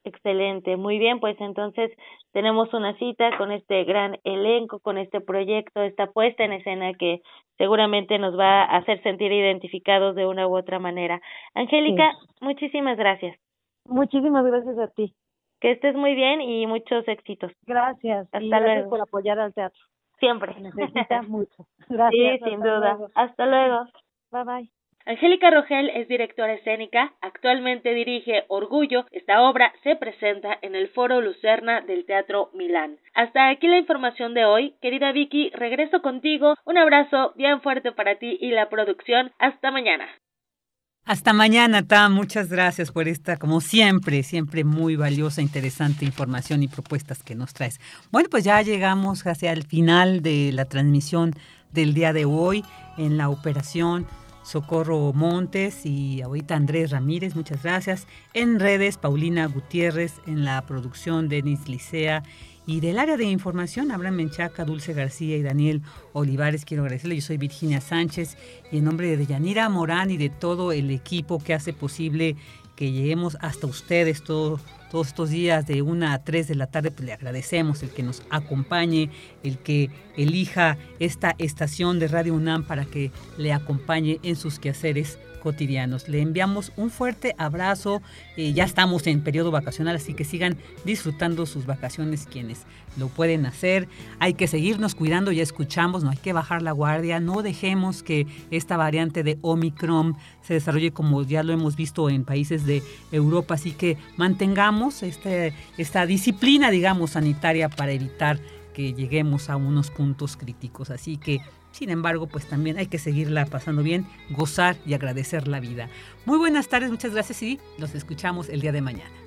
Excelente, muy bien, pues entonces tenemos una cita con este gran elenco, con este proyecto, esta puesta en escena que seguramente nos va a hacer sentir identificados de una u otra manera. Angélica, muchísimas gracias. Muchísimas gracias a ti. Que estés muy bien y muchos éxitos. Gracias. Hasta y gracias luego. por apoyar al teatro. Siempre. Se necesita mucho. Gracias. Sí, sin duda. luego. Hasta luego. Bye bye. Angélica Rogel es directora escénica, actualmente dirige Orgullo. Esta obra se presenta en el Foro Lucerna del Teatro Milán. Hasta aquí la información de hoy. Querida Vicky, regreso contigo. Un abrazo bien fuerte para ti y la producción. Hasta mañana. Hasta mañana, Tam. Muchas gracias por esta, como siempre, siempre muy valiosa, interesante información y propuestas que nos traes. Bueno, pues ya llegamos hacia el final de la transmisión del día de hoy en la operación Socorro Montes y ahorita Andrés Ramírez, muchas gracias. En redes, Paulina Gutiérrez, en la producción, Denis Licea. Y del área de información, Abraham Menchaca, Dulce García y Daniel Olivares, quiero agradecerle. Yo soy Virginia Sánchez y en nombre de Yanira Morán y de todo el equipo que hace posible que lleguemos hasta ustedes todo, todos estos días de una a 3 de la tarde, pues le agradecemos el que nos acompañe, el que elija esta estación de Radio UNAM para que le acompañe en sus quehaceres cotidianos. Le enviamos un fuerte abrazo. Eh, ya estamos en periodo vacacional, así que sigan disfrutando sus vacaciones quienes lo pueden hacer. Hay que seguirnos cuidando, ya escuchamos, no hay que bajar la guardia, no dejemos que esta variante de Omicron se desarrolle como ya lo hemos visto en países de Europa, así que mantengamos este, esta disciplina, digamos, sanitaria para evitar que lleguemos a unos puntos críticos. Así que sin embargo, pues también hay que seguirla pasando bien, gozar y agradecer la vida. Muy buenas tardes, muchas gracias y los escuchamos el día de mañana.